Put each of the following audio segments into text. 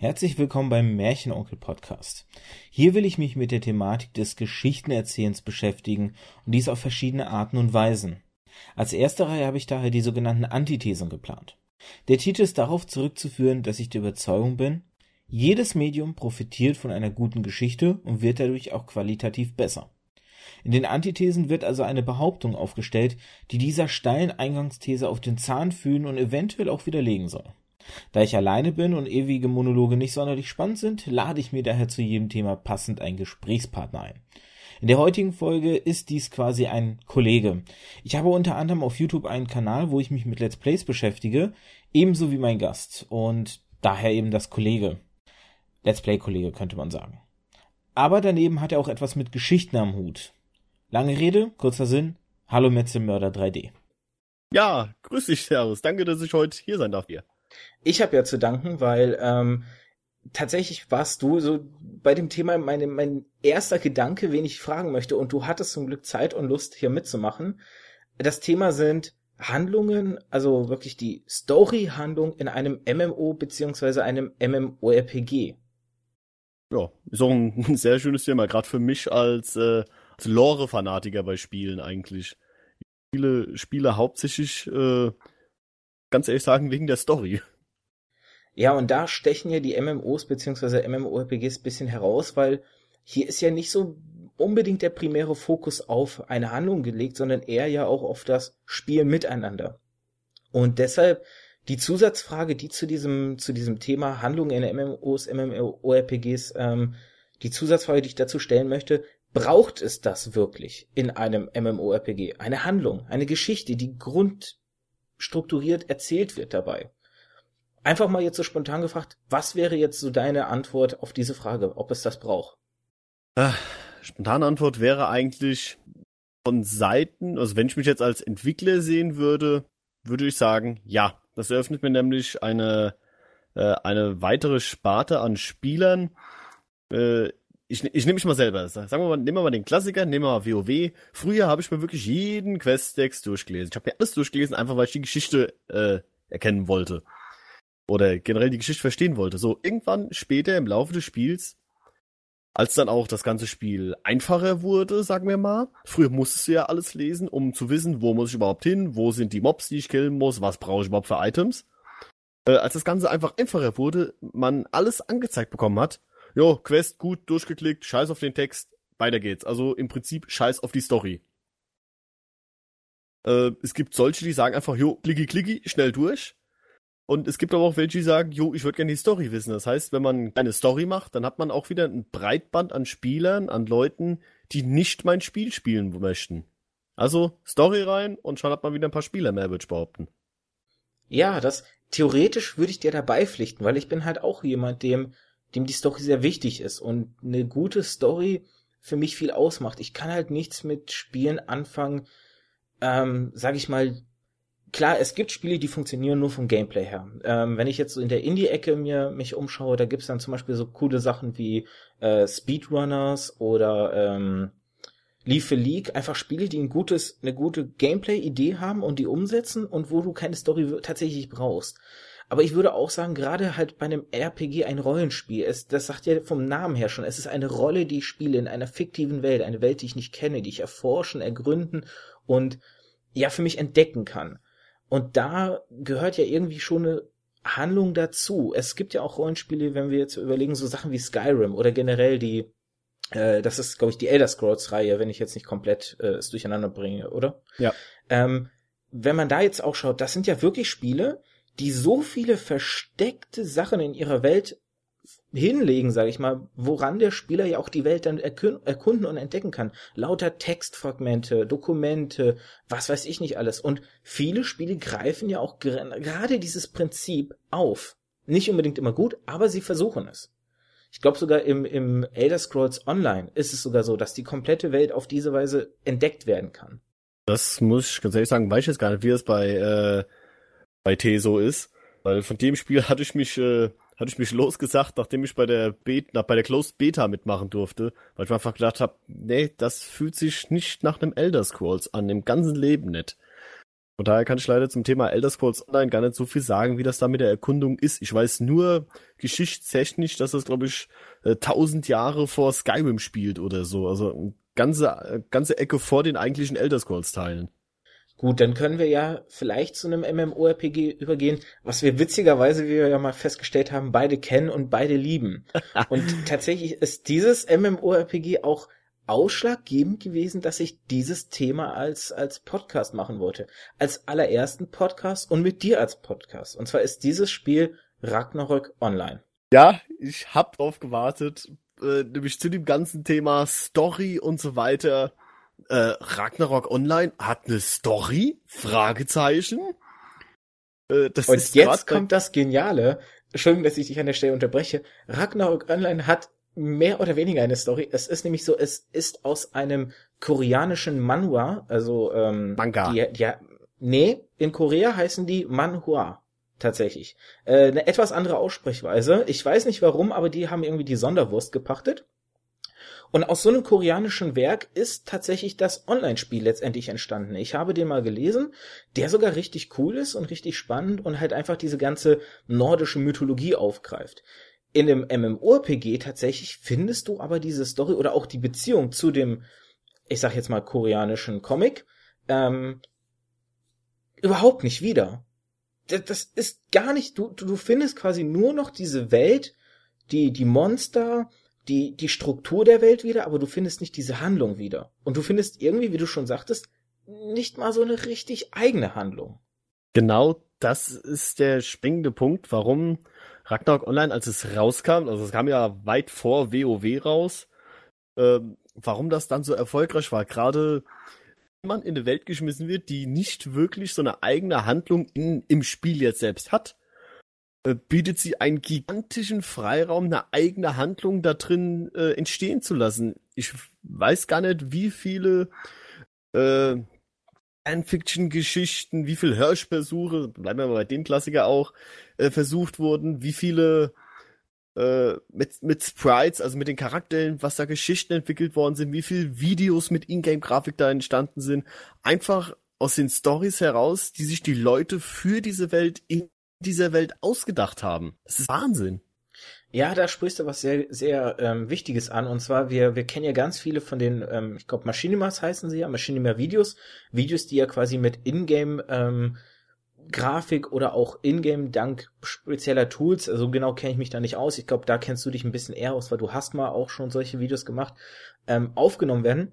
Herzlich willkommen beim Märchenonkel Podcast. Hier will ich mich mit der Thematik des Geschichtenerzählens beschäftigen und dies auf verschiedene Arten und Weisen. Als erste Reihe habe ich daher die sogenannten Antithesen geplant. Der Titel ist darauf zurückzuführen, dass ich der Überzeugung bin, jedes Medium profitiert von einer guten Geschichte und wird dadurch auch qualitativ besser. In den Antithesen wird also eine Behauptung aufgestellt, die dieser steilen Eingangsthese auf den Zahn fühlen und eventuell auch widerlegen soll. Da ich alleine bin und ewige Monologe nicht sonderlich spannend sind, lade ich mir daher zu jedem Thema passend einen Gesprächspartner ein. In der heutigen Folge ist dies quasi ein Kollege. Ich habe unter anderem auf YouTube einen Kanal, wo ich mich mit Let's Plays beschäftige, ebenso wie mein Gast und daher eben das Kollege. Let's Play-Kollege könnte man sagen. Aber daneben hat er auch etwas mit Geschichten am Hut. Lange Rede, kurzer Sinn. Hallo Metzelmörder 3D. Ja, grüß dich, Servus. Danke, dass ich heute hier sein darf hier. Ich habe ja zu danken, weil ähm, tatsächlich warst du so bei dem Thema meine, mein erster Gedanke, wen ich fragen möchte, und du hattest zum Glück Zeit und Lust, hier mitzumachen. Das Thema sind Handlungen, also wirklich die Story-Handlung in einem MMO beziehungsweise einem MMORPG. Ja, ist auch ein sehr schönes Thema, gerade für mich als, äh, als Lore-Fanatiker bei Spielen eigentlich. Viele Spiele hauptsächlich äh, ganz ehrlich sagen, wegen der Story. Ja, und da stechen ja die MMOs bzw. MMORPGs bisschen heraus, weil hier ist ja nicht so unbedingt der primäre Fokus auf eine Handlung gelegt, sondern eher ja auch auf das Spiel miteinander. Und deshalb die Zusatzfrage, die zu diesem, zu diesem Thema Handlungen in MMOs, MMORPGs, ähm, die Zusatzfrage, die ich dazu stellen möchte, braucht es das wirklich in einem MMORPG? Eine Handlung, eine Geschichte, die Grund, strukturiert erzählt wird dabei. Einfach mal jetzt so spontan gefragt, was wäre jetzt so deine Antwort auf diese Frage, ob es das braucht? Äh, spontane Antwort wäre eigentlich von Seiten, also wenn ich mich jetzt als Entwickler sehen würde, würde ich sagen, ja. Das eröffnet mir nämlich eine, äh, eine weitere Sparte an Spielern, äh, ich, ich nehme mich mal selber. Sagen wir mal, nehmen wir mal den Klassiker, nehmen wir mal WoW. Früher habe ich mir wirklich jeden Questtext durchgelesen. Ich habe mir alles durchgelesen, einfach weil ich die Geschichte äh, erkennen wollte. Oder generell die Geschichte verstehen wollte. So, irgendwann später im Laufe des Spiels, als dann auch das ganze Spiel einfacher wurde, sagen wir mal. Früher musstest du ja alles lesen, um zu wissen, wo muss ich überhaupt hin, wo sind die Mobs, die ich killen muss, was brauche ich überhaupt für Items. Äh, als das Ganze einfach einfacher wurde, man alles angezeigt bekommen hat, jo, Quest gut durchgeklickt, scheiß auf den Text, weiter geht's. Also im Prinzip scheiß auf die Story. Äh, es gibt solche, die sagen einfach, jo, klicki, klicki, schnell durch. Und es gibt aber auch welche, die sagen, jo, ich würde gerne die Story wissen. Das heißt, wenn man eine Story macht, dann hat man auch wieder ein Breitband an Spielern, an Leuten, die nicht mein Spiel spielen möchten. Also Story rein und schon hat man wieder ein paar Spieler mehr, würde ich behaupten. Ja, das theoretisch würde ich dir dabei pflichten, weil ich bin halt auch jemand, dem dem die Story sehr wichtig ist und eine gute Story für mich viel ausmacht. Ich kann halt nichts mit Spielen anfangen, ähm, sag ich mal, klar, es gibt Spiele, die funktionieren nur vom Gameplay her. Ähm, wenn ich jetzt so in der Indie-Ecke mir mich umschaue, da gibt's dann zum Beispiel so coole Sachen wie äh, Speedrunners oder ähm, For League, einfach Spiele, die ein gutes, eine gute Gameplay-Idee haben und die umsetzen und wo du keine Story tatsächlich brauchst. Aber ich würde auch sagen, gerade halt bei einem RPG ein Rollenspiel, es, das sagt ja vom Namen her schon, es ist eine Rolle, die ich spiele in einer fiktiven Welt, eine Welt, die ich nicht kenne, die ich erforschen, ergründen und ja für mich entdecken kann. Und da gehört ja irgendwie schon eine Handlung dazu. Es gibt ja auch Rollenspiele, wenn wir jetzt überlegen, so Sachen wie Skyrim oder generell die, äh, das ist, glaube ich, die Elder Scrolls-Reihe, wenn ich jetzt nicht komplett äh, es durcheinander bringe, oder? Ja. Ähm, wenn man da jetzt auch schaut, das sind ja wirklich Spiele, die so viele versteckte Sachen in ihrer Welt hinlegen, sage ich mal, woran der Spieler ja auch die Welt dann erkunden und entdecken kann. Lauter Textfragmente, Dokumente, was weiß ich nicht alles. Und viele Spiele greifen ja auch gerade dieses Prinzip auf. Nicht unbedingt immer gut, aber sie versuchen es. Ich glaube sogar im, im Elder Scrolls Online ist es sogar so, dass die komplette Welt auf diese Weise entdeckt werden kann. Das muss ich ganz ehrlich sagen, weiß ich jetzt gar nicht, wie es bei äh, bei T so ist. Weil von dem Spiel hatte ich mich, äh, hatte ich mich losgesagt, nachdem ich bei der Beta, bei der Closed Beta mitmachen durfte, weil ich mir einfach gedacht habe, nee, das fühlt sich nicht nach einem Elder Scrolls an, im ganzen Leben nicht. Von daher kann ich leider zum Thema Elder Scrolls Online gar nicht so viel sagen, wie das da mit der Erkundung ist. Ich weiß nur geschichtstechnisch, dass das, glaube ich, äh, tausend Jahre vor Skyrim spielt oder so. Also eine ganze, äh, ganze Ecke vor den eigentlichen Elder Scrolls Teilen. Gut, dann können wir ja vielleicht zu einem MMORPG übergehen, was wir witzigerweise, wie wir ja mal festgestellt haben, beide kennen und beide lieben. Und tatsächlich ist dieses MMORPG auch ausschlaggebend gewesen, dass ich dieses Thema als, als Podcast machen wollte. Als allerersten Podcast und mit dir als Podcast. Und zwar ist dieses Spiel Ragnarök Online. Ja, ich hab drauf gewartet, äh, nämlich zu dem ganzen Thema Story und so weiter. Äh, Ragnarok Online hat eine Story? Fragezeichen. Äh, das und jetzt kommt das Geniale. Entschuldigung, dass ich dich an der Stelle unterbreche. Ragnarok Online hat mehr oder weniger eine Story. Es ist nämlich so, es ist aus einem koreanischen Manhwa, also ähm, Manga. Die, die, nee, in Korea heißen die Manhua tatsächlich. Äh, eine etwas andere Aussprechweise. Ich weiß nicht warum, aber die haben irgendwie die Sonderwurst gepachtet. Und aus so einem koreanischen Werk ist tatsächlich das Online-Spiel letztendlich entstanden. Ich habe den mal gelesen, der sogar richtig cool ist und richtig spannend und halt einfach diese ganze nordische Mythologie aufgreift. In dem MMORPG tatsächlich findest du aber diese Story oder auch die Beziehung zu dem, ich sag jetzt mal, koreanischen Comic, ähm, überhaupt nicht wieder. Das ist gar nicht, du, du findest quasi nur noch diese Welt, die, die Monster, die, die Struktur der Welt wieder, aber du findest nicht diese Handlung wieder. Und du findest irgendwie, wie du schon sagtest, nicht mal so eine richtig eigene Handlung. Genau das ist der springende Punkt, warum Ragnarok Online, als es rauskam, also es kam ja weit vor WoW raus, ähm, warum das dann so erfolgreich war. Gerade wenn man in eine Welt geschmissen wird, die nicht wirklich so eine eigene Handlung in, im Spiel jetzt selbst hat, äh, bietet sie einen gigantischen Freiraum, eine eigene Handlung da drin äh, entstehen zu lassen. Ich weiß gar nicht, wie viele äh, Fanfiction-Geschichten, wie viele Hörspielversuche, bleiben wir mal bei dem Klassiker auch, äh, versucht wurden, wie viele äh, mit, mit Sprites, also mit den Charakteren, was da Geschichten entwickelt worden sind, wie viele Videos mit Ingame-Grafik da entstanden sind. Einfach aus den Stories heraus, die sich die Leute für diese Welt in dieser Welt ausgedacht haben. Das ist Wahnsinn. Ja, da sprichst du was sehr, sehr ähm, Wichtiges an. Und zwar, wir, wir kennen ja ganz viele von den, ähm, ich glaube, Machinimas heißen sie ja, Machinima Videos. Videos, die ja quasi mit Ingame ähm, Grafik oder auch Ingame dank spezieller Tools, also genau kenne ich mich da nicht aus. Ich glaube, da kennst du dich ein bisschen eher aus, weil du hast mal auch schon solche Videos gemacht, ähm, aufgenommen werden.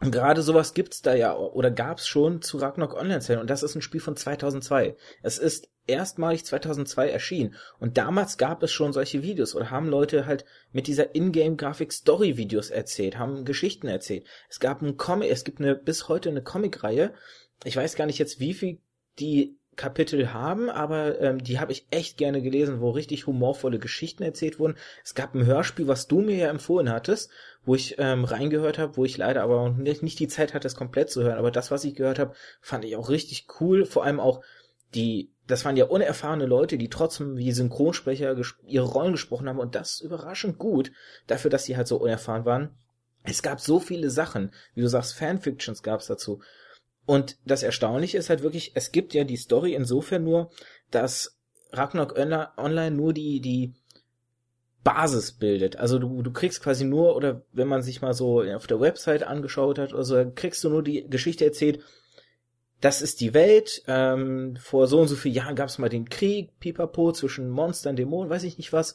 Und gerade sowas gibt's da ja oder gab's schon zu Ragnarok Online Zellen und das ist ein Spiel von 2002. Es ist erstmalig 2002 erschienen und damals gab es schon solche Videos oder haben Leute halt mit dieser Ingame Grafik Story Videos erzählt, haben Geschichten erzählt. Es gab ein Comic, es gibt eine bis heute eine Comicreihe. Ich weiß gar nicht jetzt wie viel die Kapitel haben, aber ähm, die habe ich echt gerne gelesen, wo richtig humorvolle Geschichten erzählt wurden. Es gab ein Hörspiel, was du mir ja empfohlen hattest, wo ich ähm, reingehört habe, wo ich leider aber nicht, nicht die Zeit hatte, es komplett zu hören. Aber das, was ich gehört habe, fand ich auch richtig cool. Vor allem auch die, das waren ja unerfahrene Leute, die trotzdem wie Synchronsprecher ihre Rollen gesprochen haben und das überraschend gut, dafür, dass sie halt so unerfahren waren. Es gab so viele Sachen, wie du sagst, Fanfictions gab es dazu. Und das Erstaunliche ist halt wirklich, es gibt ja die Story insofern nur, dass Ragnarok Online nur die, die Basis bildet. Also du, du kriegst quasi nur, oder wenn man sich mal so auf der Website angeschaut hat oder so, kriegst du nur die Geschichte erzählt, das ist die Welt, ähm, vor so und so vielen Jahren gab es mal den Krieg, pipapo, zwischen Monstern, Dämonen, weiß ich nicht was,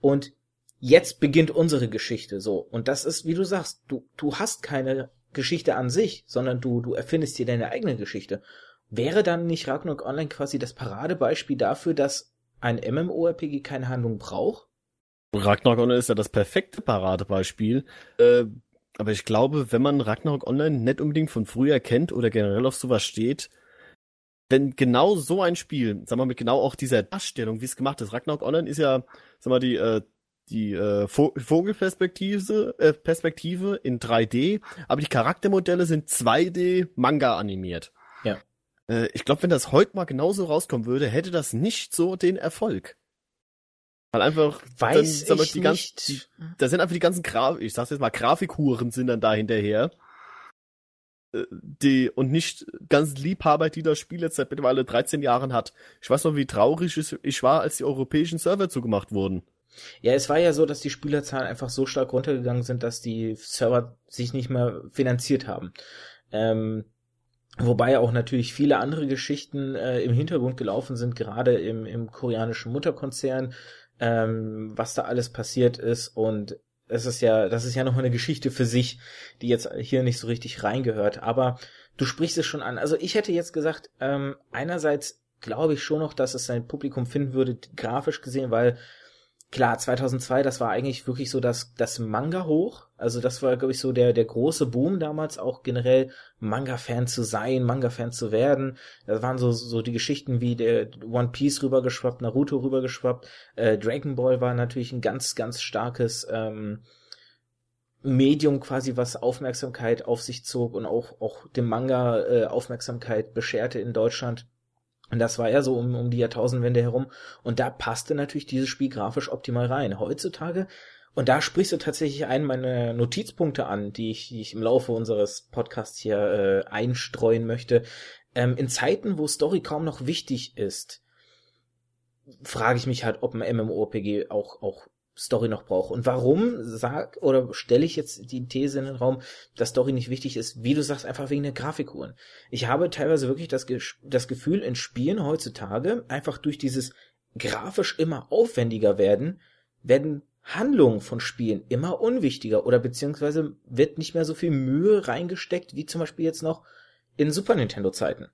und jetzt beginnt unsere Geschichte so. Und das ist, wie du sagst, du, du hast keine Geschichte an sich, sondern du, du erfindest dir deine eigene Geschichte. Wäre dann nicht Ragnarok Online quasi das Paradebeispiel dafür, dass ein MMORPG keine Handlung braucht? Ragnarok Online ist ja das perfekte Paradebeispiel. Äh, aber ich glaube, wenn man Ragnarok Online nicht unbedingt von früher kennt oder generell auf sowas steht, wenn genau so ein Spiel, sag mal, mit genau auch dieser Darstellung, wie es gemacht ist, Ragnarok Online ist ja, sag mal, die äh, die äh, Vogelperspektive äh, Perspektive in 3D, aber die Charaktermodelle sind 2D Manga animiert. Ja. Äh, ich glaube, wenn das heute mal genauso rauskommen würde, hätte das nicht so den Erfolg. Weil einfach, Weiß dann, ich die nicht. die, da sind einfach die ganzen Graf, ich sag's jetzt mal, Grafikhuren sind dann da hinterher. äh, die und nicht ganz Liebhaber, die das Spiel jetzt seit mittlerweile 13 Jahren hat. Ich weiß noch, wie traurig ich war, als die europäischen Server zugemacht wurden. Ja, es war ja so, dass die Spielerzahlen einfach so stark runtergegangen sind, dass die Server sich nicht mehr finanziert haben. Ähm, wobei auch natürlich viele andere Geschichten äh, im Hintergrund gelaufen sind, gerade im, im koreanischen Mutterkonzern, ähm, was da alles passiert ist und es ist ja, das ist ja noch eine Geschichte für sich, die jetzt hier nicht so richtig reingehört. Aber du sprichst es schon an. Also ich hätte jetzt gesagt, ähm, einerseits glaube ich schon noch, dass es sein Publikum finden würde, grafisch gesehen, weil klar, 2002, das war eigentlich wirklich so das, das Manga hoch. Also das war, glaube ich, so der, der große Boom damals, auch generell Manga-Fan zu sein, Manga-Fan zu werden. Das waren so, so die Geschichten wie der One Piece rübergeschwappt, Naruto rübergeschwappt. Äh, Dragon Ball war natürlich ein ganz, ganz starkes ähm, Medium quasi, was Aufmerksamkeit auf sich zog und auch, auch dem Manga äh, Aufmerksamkeit bescherte in Deutschland. Und das war ja so um, um die Jahrtausendwende herum. Und da passte natürlich dieses Spiel grafisch optimal rein. Heutzutage, und da sprichst du tatsächlich einen meiner Notizpunkte an, die ich, die ich im Laufe unseres Podcasts hier äh, einstreuen möchte. Ähm, in Zeiten, wo Story kaum noch wichtig ist, frage ich mich halt, ob ein MMORPG auch, auch Story noch brauche. Und warum sag oder stelle ich jetzt die These in den Raum, dass Story nicht wichtig ist? Wie du sagst, einfach wegen der Grafikuhren. Ich habe teilweise wirklich das, das Gefühl in Spielen heutzutage, einfach durch dieses grafisch immer aufwendiger werden, werden Handlungen von Spielen immer unwichtiger oder beziehungsweise wird nicht mehr so viel Mühe reingesteckt, wie zum Beispiel jetzt noch in Super Nintendo Zeiten.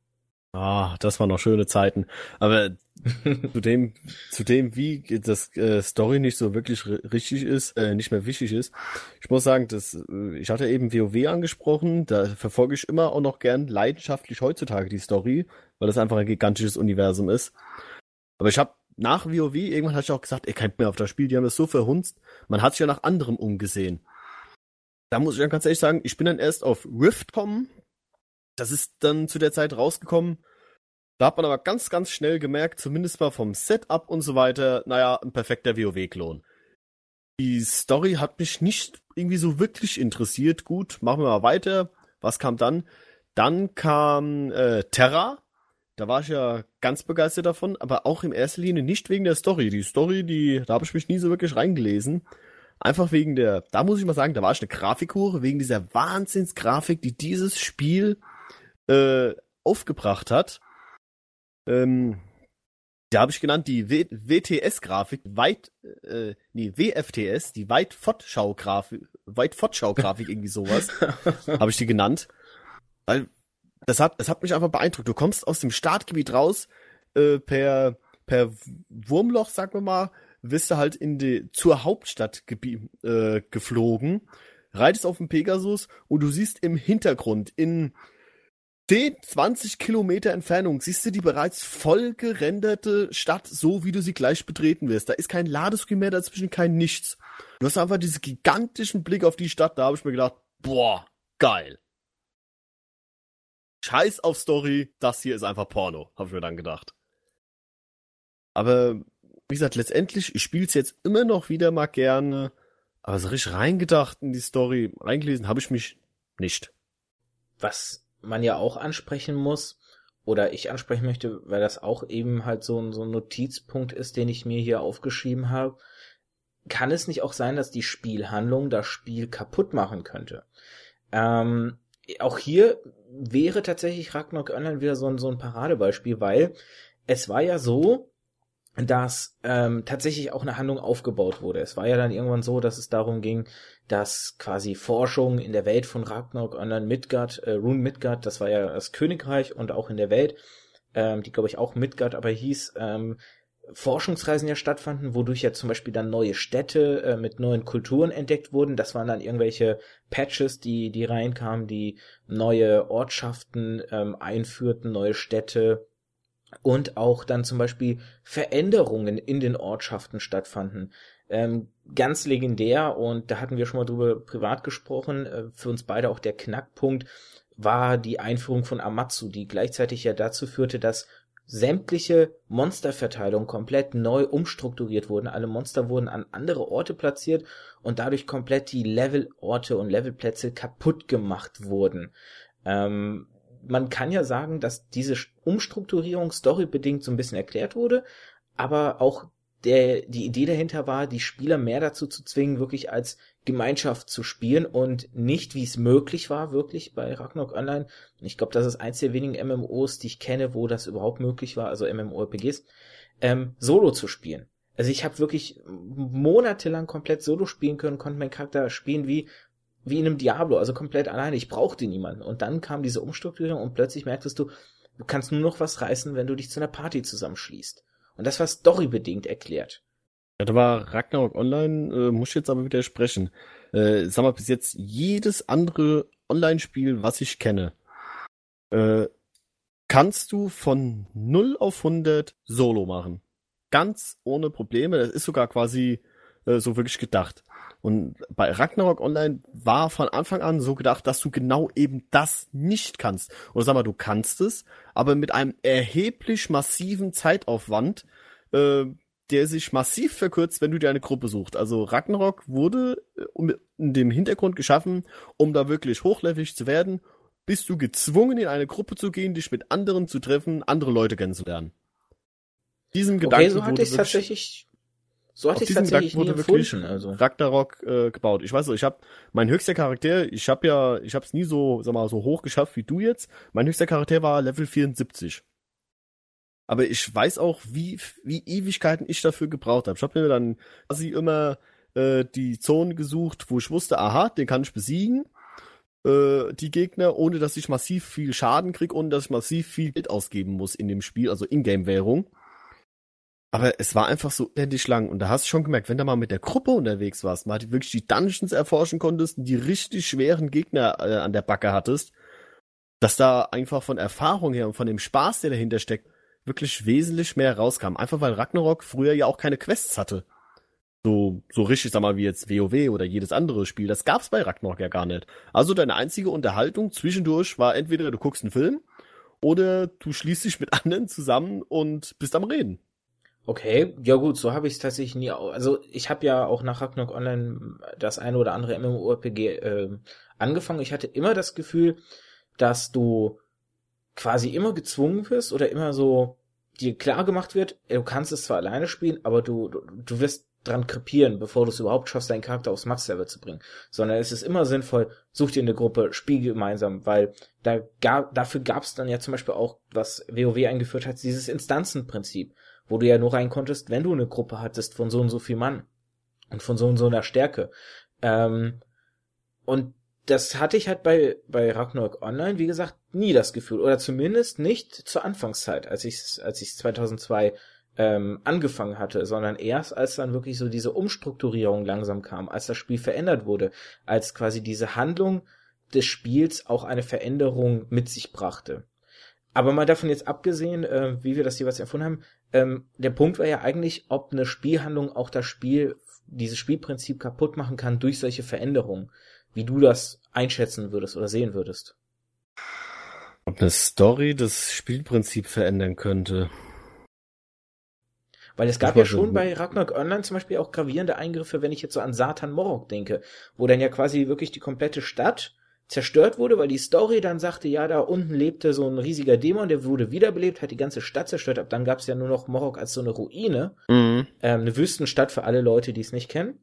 Ah, das waren noch schöne Zeiten. Aber zu dem, zu dem, wie das äh, Story nicht so wirklich richtig ist, äh, nicht mehr wichtig ist. Ich muss sagen, dass äh, ich hatte eben WoW angesprochen. Da verfolge ich immer auch noch gern leidenschaftlich heutzutage die Story, weil das einfach ein gigantisches Universum ist. Aber ich habe nach WoW irgendwann hatte ich auch gesagt, ey, kein mehr auf das Spiel. Die haben das so verhunzt. Man hat sich ja nach anderem umgesehen. Da muss ich dann ganz ehrlich sagen, ich bin dann erst auf Rift kommen das ist dann zu der Zeit rausgekommen. Da hat man aber ganz, ganz schnell gemerkt, zumindest mal vom Setup und so weiter, naja, ein perfekter WoW-Klon. Die Story hat mich nicht irgendwie so wirklich interessiert. Gut, machen wir mal weiter. Was kam dann? Dann kam äh, Terra. Da war ich ja ganz begeistert davon, aber auch in erster Linie nicht wegen der Story. Die Story, die, da habe ich mich nie so wirklich reingelesen. Einfach wegen der, da muss ich mal sagen, da war ich eine Grafikhure, wegen dieser Wahnsinnsgrafik, die dieses Spiel äh, aufgebracht hat. Ähm, da habe ich genannt die WTS-Grafik, weit, äh, nee, WFTS, die weit Fortschau-Grafik, weit Fortschau-Grafik, irgendwie sowas, habe ich die genannt. Weil das hat, das hat mich einfach beeindruckt. Du kommst aus dem Startgebiet raus, äh, per, per Wurmloch, sagen wir mal, wirst du halt in die, zur Hauptstadt äh, geflogen, reitest auf dem Pegasus und du siehst im Hintergrund in 10, 20 Kilometer Entfernung siehst du die bereits voll gerenderte Stadt, so wie du sie gleich betreten wirst. Da ist kein Ladescreen mehr dazwischen, kein nichts. Du hast einfach diesen gigantischen Blick auf die Stadt, da habe ich mir gedacht, boah, geil. Scheiß auf Story, das hier ist einfach Porno, habe ich mir dann gedacht. Aber wie gesagt, letztendlich, ich spiele es jetzt immer noch wieder mal gerne, aber so richtig reingedacht in die Story, reingelesen habe ich mich nicht. Was man ja auch ansprechen muss, oder ich ansprechen möchte, weil das auch eben halt so ein, so ein Notizpunkt ist, den ich mir hier aufgeschrieben habe, kann es nicht auch sein, dass die Spielhandlung das Spiel kaputt machen könnte? Ähm, auch hier wäre tatsächlich Ragnarok Online wieder so ein, so ein Paradebeispiel, weil es war ja so, dass ähm, tatsächlich auch eine Handlung aufgebaut wurde. Es war ja dann irgendwann so, dass es darum ging, dass quasi Forschung in der Welt von Ragnarok Online Midgard, äh, Rune Midgard, das war ja das Königreich und auch in der Welt, ähm, die glaube ich auch Midgard aber hieß, ähm, Forschungsreisen ja stattfanden, wodurch ja zum Beispiel dann neue Städte äh, mit neuen Kulturen entdeckt wurden. Das waren dann irgendwelche Patches, die, die reinkamen, die neue Ortschaften ähm, einführten, neue Städte, und auch dann zum Beispiel Veränderungen in den Ortschaften stattfanden. Ähm, ganz legendär und da hatten wir schon mal drüber privat gesprochen, äh, für uns beide auch der Knackpunkt war die Einführung von Amatsu, die gleichzeitig ja dazu führte, dass sämtliche Monsterverteilungen komplett neu umstrukturiert wurden. Alle Monster wurden an andere Orte platziert und dadurch komplett die Levelorte und Levelplätze kaputt gemacht wurden. Ähm, man kann ja sagen, dass diese Umstrukturierung storybedingt so ein bisschen erklärt wurde, aber auch der, die Idee dahinter war, die Spieler mehr dazu zu zwingen, wirklich als Gemeinschaft zu spielen und nicht, wie es möglich war, wirklich bei Ragnarok Online. Ich glaube, das ist eins der wenigen MMOs, die ich kenne, wo das überhaupt möglich war, also MMORPGs, ähm, Solo zu spielen. Also ich habe wirklich monatelang komplett Solo spielen können, konnte meinen Charakter spielen wie wie in einem Diablo, also komplett alleine. Ich brauchte niemanden. Und dann kam diese Umstrukturierung und plötzlich merktest du, du kannst nur noch was reißen, wenn du dich zu einer Party zusammenschließt. Und das war storybedingt erklärt. Ja, da war Ragnarok Online, äh, muss ich jetzt aber widersprechen. Äh, sag mal, bis jetzt jedes andere Online-Spiel, was ich kenne, äh, kannst du von 0 auf 100 Solo machen. Ganz ohne Probleme. Das ist sogar quasi äh, so wirklich gedacht. Und bei Ragnarok Online war von Anfang an so gedacht, dass du genau eben das nicht kannst. Oder sag mal, du kannst es, aber mit einem erheblich massiven Zeitaufwand, äh, der sich massiv verkürzt, wenn du dir eine Gruppe suchst. Also Ragnarok wurde äh, in dem Hintergrund geschaffen, um da wirklich hochlevelig zu werden, bist du gezwungen, in eine Gruppe zu gehen, dich mit anderen zu treffen, andere Leute kennenzulernen. Diesem Gedanken okay, so hatte ich tatsächlich so hatte ich tatsächlich nie empfunden. Also. Ragnarok äh, gebaut. Ich weiß so, ich habe mein höchster Charakter, ich habe ja, ich habe es nie so, sag mal, so hoch geschafft wie du jetzt. Mein höchster Charakter war Level 74. Aber ich weiß auch, wie wie Ewigkeiten ich dafür gebraucht habe. Ich habe mir dann quasi immer äh, die Zone gesucht, wo ich wusste, aha, den kann ich besiegen äh, die Gegner, ohne dass ich massiv viel Schaden krieg, ohne dass ich massiv viel Geld ausgeben muss in dem Spiel, also Ingame-Währung. Aber es war einfach so endlich lang. Und da hast du schon gemerkt, wenn du mal mit der Gruppe unterwegs warst, mal wirklich die Dungeons erforschen konntest und die richtig schweren Gegner äh, an der Backe hattest, dass da einfach von Erfahrung her und von dem Spaß, der dahinter steckt, wirklich wesentlich mehr rauskam. Einfach weil Ragnarok früher ja auch keine Quests hatte. So, so richtig, sag mal, wie jetzt WoW oder jedes andere Spiel. Das gab's bei Ragnarok ja gar nicht. Also deine einzige Unterhaltung zwischendurch war entweder du guckst einen Film oder du schließt dich mit anderen zusammen und bist am Reden. Okay, ja gut, so habe ich es tatsächlich nie. Also ich habe ja auch nach Ragnarok Online das eine oder andere MMORPG äh, angefangen. Ich hatte immer das Gefühl, dass du quasi immer gezwungen wirst oder immer so dir klar gemacht wird, du kannst es zwar alleine spielen, aber du, du, du wirst dran krepieren, bevor du es überhaupt schaffst, deinen Charakter aufs Max-Level zu bringen. Sondern es ist immer sinnvoll, such dir eine Gruppe, spiel gemeinsam, weil da gab, dafür gab es dann ja zum Beispiel auch, was WoW eingeführt hat, dieses Instanzenprinzip wo du ja nur rein konntest, wenn du eine Gruppe hattest von so und so viel Mann und von so und so einer Stärke. Ähm, und das hatte ich halt bei, bei Ragnarok Online, wie gesagt, nie das Gefühl. Oder zumindest nicht zur Anfangszeit, als ich als ich 2002 ähm, angefangen hatte, sondern erst als dann wirklich so diese Umstrukturierung langsam kam, als das Spiel verändert wurde, als quasi diese Handlung des Spiels auch eine Veränderung mit sich brachte. Aber mal davon jetzt abgesehen, äh, wie wir das jeweils erfunden haben, ähm, der Punkt war ja eigentlich, ob eine Spielhandlung auch das Spiel, dieses Spielprinzip kaputt machen kann durch solche Veränderungen. Wie du das einschätzen würdest oder sehen würdest. Ob eine Story das Spielprinzip verändern könnte. Weil es gab ja schon bei Ragnarok Online zum Beispiel auch gravierende Eingriffe, wenn ich jetzt so an Satan Morok denke, wo dann ja quasi wirklich die komplette Stadt zerstört wurde, weil die Story dann sagte, ja, da unten lebte so ein riesiger Dämon, der wurde wiederbelebt, hat die ganze Stadt zerstört. Ab dann gab es ja nur noch Morok als so eine Ruine, mhm. ähm, eine Wüstenstadt für alle Leute, die es nicht kennen.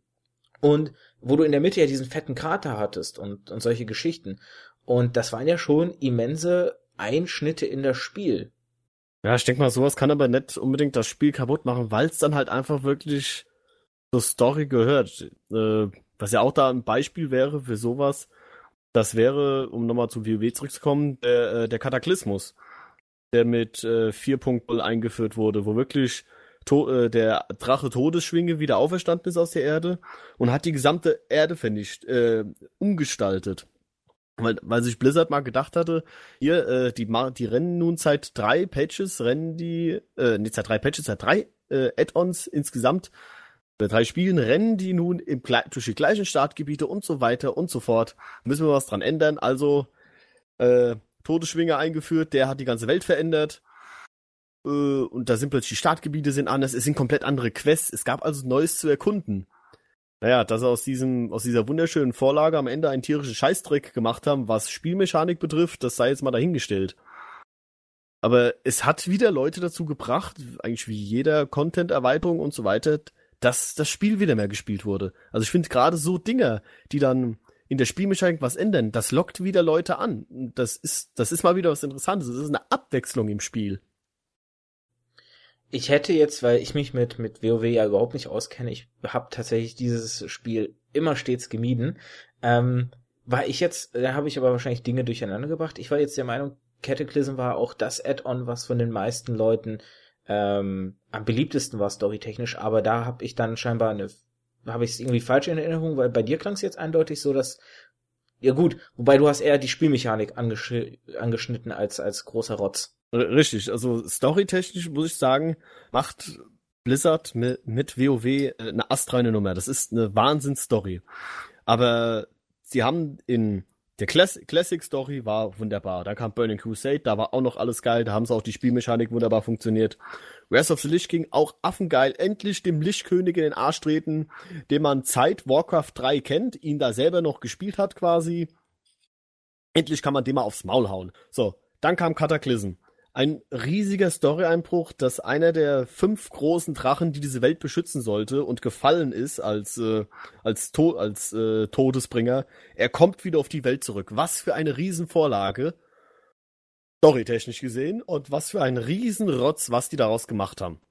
Und wo du in der Mitte ja diesen fetten Krater hattest und, und solche Geschichten. Und das waren ja schon immense Einschnitte in das Spiel. Ja, ich denke mal, sowas kann aber nicht unbedingt das Spiel kaputt machen, weil es dann halt einfach wirklich zur Story gehört. Äh, was ja auch da ein Beispiel wäre für sowas, das wäre, um nochmal zu WoW zurückzukommen, der, äh, der Kataklysmus, der mit äh, 4.0 eingeführt wurde, wo wirklich äh, der Drache Todesschwinge wieder auferstanden ist aus der Erde und hat die gesamte Erde vernichtet, äh, umgestaltet. Weil, weil sich Blizzard mal gedacht hatte, hier, äh, die, die rennen nun seit drei Patches, rennen die, äh, nicht seit drei Patches, seit drei äh, Add-ons insgesamt bei drei Spielen rennen die nun im, durch die gleichen Startgebiete und so weiter und so fort. Müssen wir was dran ändern. Also äh, Todesschwinger eingeführt, der hat die ganze Welt verändert. Äh, und da sind plötzlich die Startgebiete sind anders. Es sind komplett andere Quests. Es gab also Neues zu erkunden. naja, dass sie aus diesem, aus dieser wunderschönen Vorlage am Ende einen tierischen Scheißdreck gemacht haben, was Spielmechanik betrifft, das sei jetzt mal dahingestellt. Aber es hat wieder Leute dazu gebracht, eigentlich wie jeder Content-Erweiterung und so weiter, dass das Spiel wieder mehr gespielt wurde. Also ich finde gerade so Dinger, die dann in der Spielmechanik was ändern, das lockt wieder Leute an. Das ist, das ist mal wieder was Interessantes. Das ist eine Abwechslung im Spiel. Ich hätte jetzt, weil ich mich mit, mit WoW ja überhaupt nicht auskenne, ich habe tatsächlich dieses Spiel immer stets gemieden, ähm, war ich jetzt, da habe ich aber wahrscheinlich Dinge durcheinander gebracht. Ich war jetzt der Meinung, Cataclysm war auch das Add-on, was von den meisten Leuten ähm, am beliebtesten war storytechnisch, aber da habe ich dann scheinbar eine, habe ich es irgendwie falsch in Erinnerung, weil bei dir klang es jetzt eindeutig so, dass ja gut, wobei du hast eher die Spielmechanik angesch angeschnitten als als großer Rotz. Richtig, also storytechnisch muss ich sagen, macht Blizzard mit, mit WoW äh, eine astreine Nummer. Das ist eine Wahnsinnsstory. Aber sie haben in der Classic, Classic Story war wunderbar. Da kam Burning Crusade, da war auch noch alles geil. Da haben sie auch die Spielmechanik wunderbar funktioniert. Wrath of the Lich King auch affengeil. Endlich dem Lichtkönig in den Arsch treten, den man seit Warcraft 3 kennt, ihn da selber noch gespielt hat quasi. Endlich kann man dem mal aufs Maul hauen. So, dann kam Cataclysm ein riesiger Story-Einbruch, dass einer der fünf großen Drachen, die diese Welt beschützen sollte und gefallen ist als äh, als to als äh, Todesbringer, er kommt wieder auf die Welt zurück. Was für eine Riesenvorlage, storytechnisch gesehen, und was für ein Riesenrotz, was die daraus gemacht haben.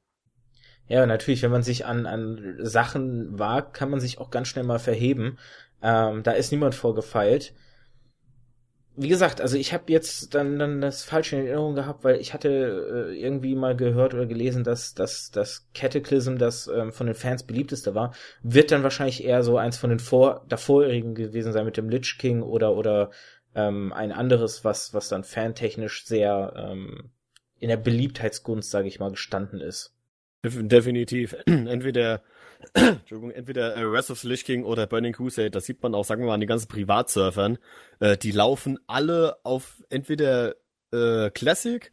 Ja, natürlich, wenn man sich an an Sachen wagt, kann man sich auch ganz schnell mal verheben. Ähm, da ist niemand vorgefeilt wie gesagt, also ich habe jetzt dann, dann das falsche in Erinnerung gehabt, weil ich hatte äh, irgendwie mal gehört oder gelesen, dass, dass das Cataclysm, das ähm, von den Fans beliebteste war, wird dann wahrscheinlich eher so eins von den vor davorherigen gewesen sein mit dem Lich King oder oder ähm, ein anderes, was was dann fantechnisch sehr ähm, in der Beliebtheitsgunst, sage ich mal, gestanden ist. Definitiv. Entweder Entschuldigung, entweder äh, Wrath of the Lich King oder Burning Crusade, das sieht man auch, sagen wir mal, an den ganzen Privatsurfern, äh, die laufen alle auf entweder äh, Classic,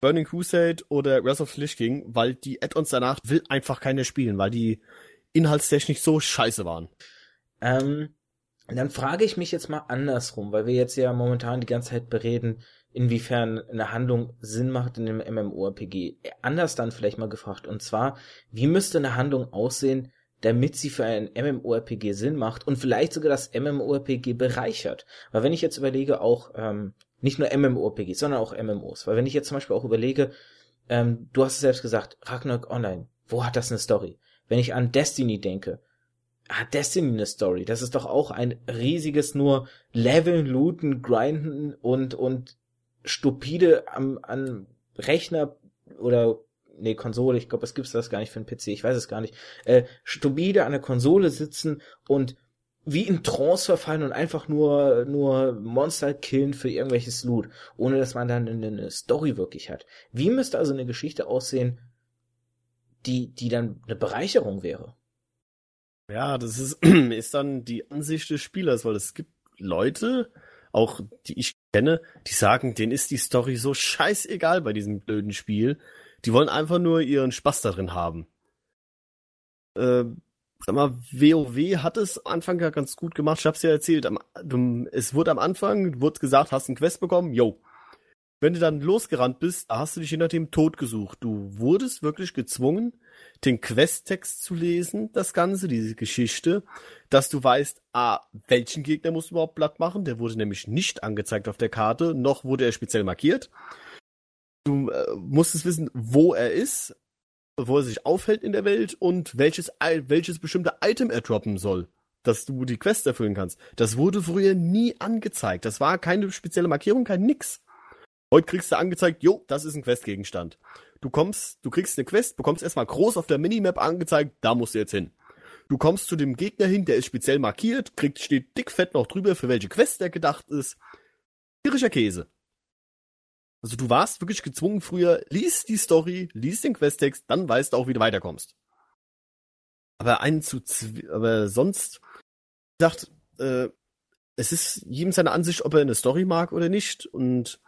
Burning Crusade oder Wrath of the Lich King, weil die Add-ons danach will einfach keiner spielen, weil die inhaltstechnisch so scheiße waren. Ähm, dann frage ich mich jetzt mal andersrum, weil wir jetzt ja momentan die ganze Zeit bereden, inwiefern eine Handlung Sinn macht in einem MMORPG. Anders dann vielleicht mal gefragt. Und zwar, wie müsste eine Handlung aussehen, damit sie für ein MMORPG Sinn macht und vielleicht sogar das MMORPG bereichert. Weil wenn ich jetzt überlege, auch ähm, nicht nur MMORPGs, sondern auch MMOs. Weil wenn ich jetzt zum Beispiel auch überlege, ähm, du hast es selbst gesagt, Ragnarok Online, wo hat das eine Story? Wenn ich an Destiny denke, hat Destiny eine Story? Das ist doch auch ein riesiges nur Leveln, Looten, Grinden und und stupide am, an Rechner oder nee, Konsole, ich glaube, es gibt das gar nicht für einen PC, ich weiß es gar nicht, äh, stupide an der Konsole sitzen und wie in Trance verfallen und einfach nur, nur Monster killen für irgendwelches Loot, ohne dass man dann eine, eine Story wirklich hat. Wie müsste also eine Geschichte aussehen, die, die dann eine Bereicherung wäre? Ja, das ist, ist dann die Ansicht des Spielers, weil es gibt Leute, auch die ich kenne, die sagen, denen ist die Story so scheißegal bei diesem blöden Spiel. Die wollen einfach nur ihren Spaß darin haben. Äh, sag mal, WoW hat es am Anfang ja ganz gut gemacht. Ich hab's ja erzählt. Am, es wurde am Anfang, wurde gesagt, hast einen Quest bekommen, yo. Wenn du dann losgerannt bist, hast du dich hinter dem Tod gesucht. Du wurdest wirklich gezwungen, den Questtext zu lesen, das Ganze, diese Geschichte, dass du weißt, ah, welchen Gegner musst du überhaupt platt machen. Der wurde nämlich nicht angezeigt auf der Karte, noch wurde er speziell markiert. Du äh, musstest wissen, wo er ist, wo er sich aufhält in der Welt und welches, welches bestimmte Item er droppen soll, dass du die Quest erfüllen kannst. Das wurde früher nie angezeigt. Das war keine spezielle Markierung, kein nix. Heute kriegst du angezeigt, jo, das ist ein Questgegenstand. Du kommst, du kriegst eine Quest, bekommst erstmal groß auf der Minimap angezeigt, da musst du jetzt hin. Du kommst zu dem Gegner hin, der ist speziell markiert, kriegt, steht dickfett noch drüber, für welche Quest der gedacht ist. Tierischer Käse. Also du warst wirklich gezwungen früher, lies die Story, lies den Questtext, dann weißt du auch, wie du weiterkommst. Aber einen zu, aber sonst, ich dachte, äh, es ist jedem seine Ansicht, ob er eine Story mag oder nicht und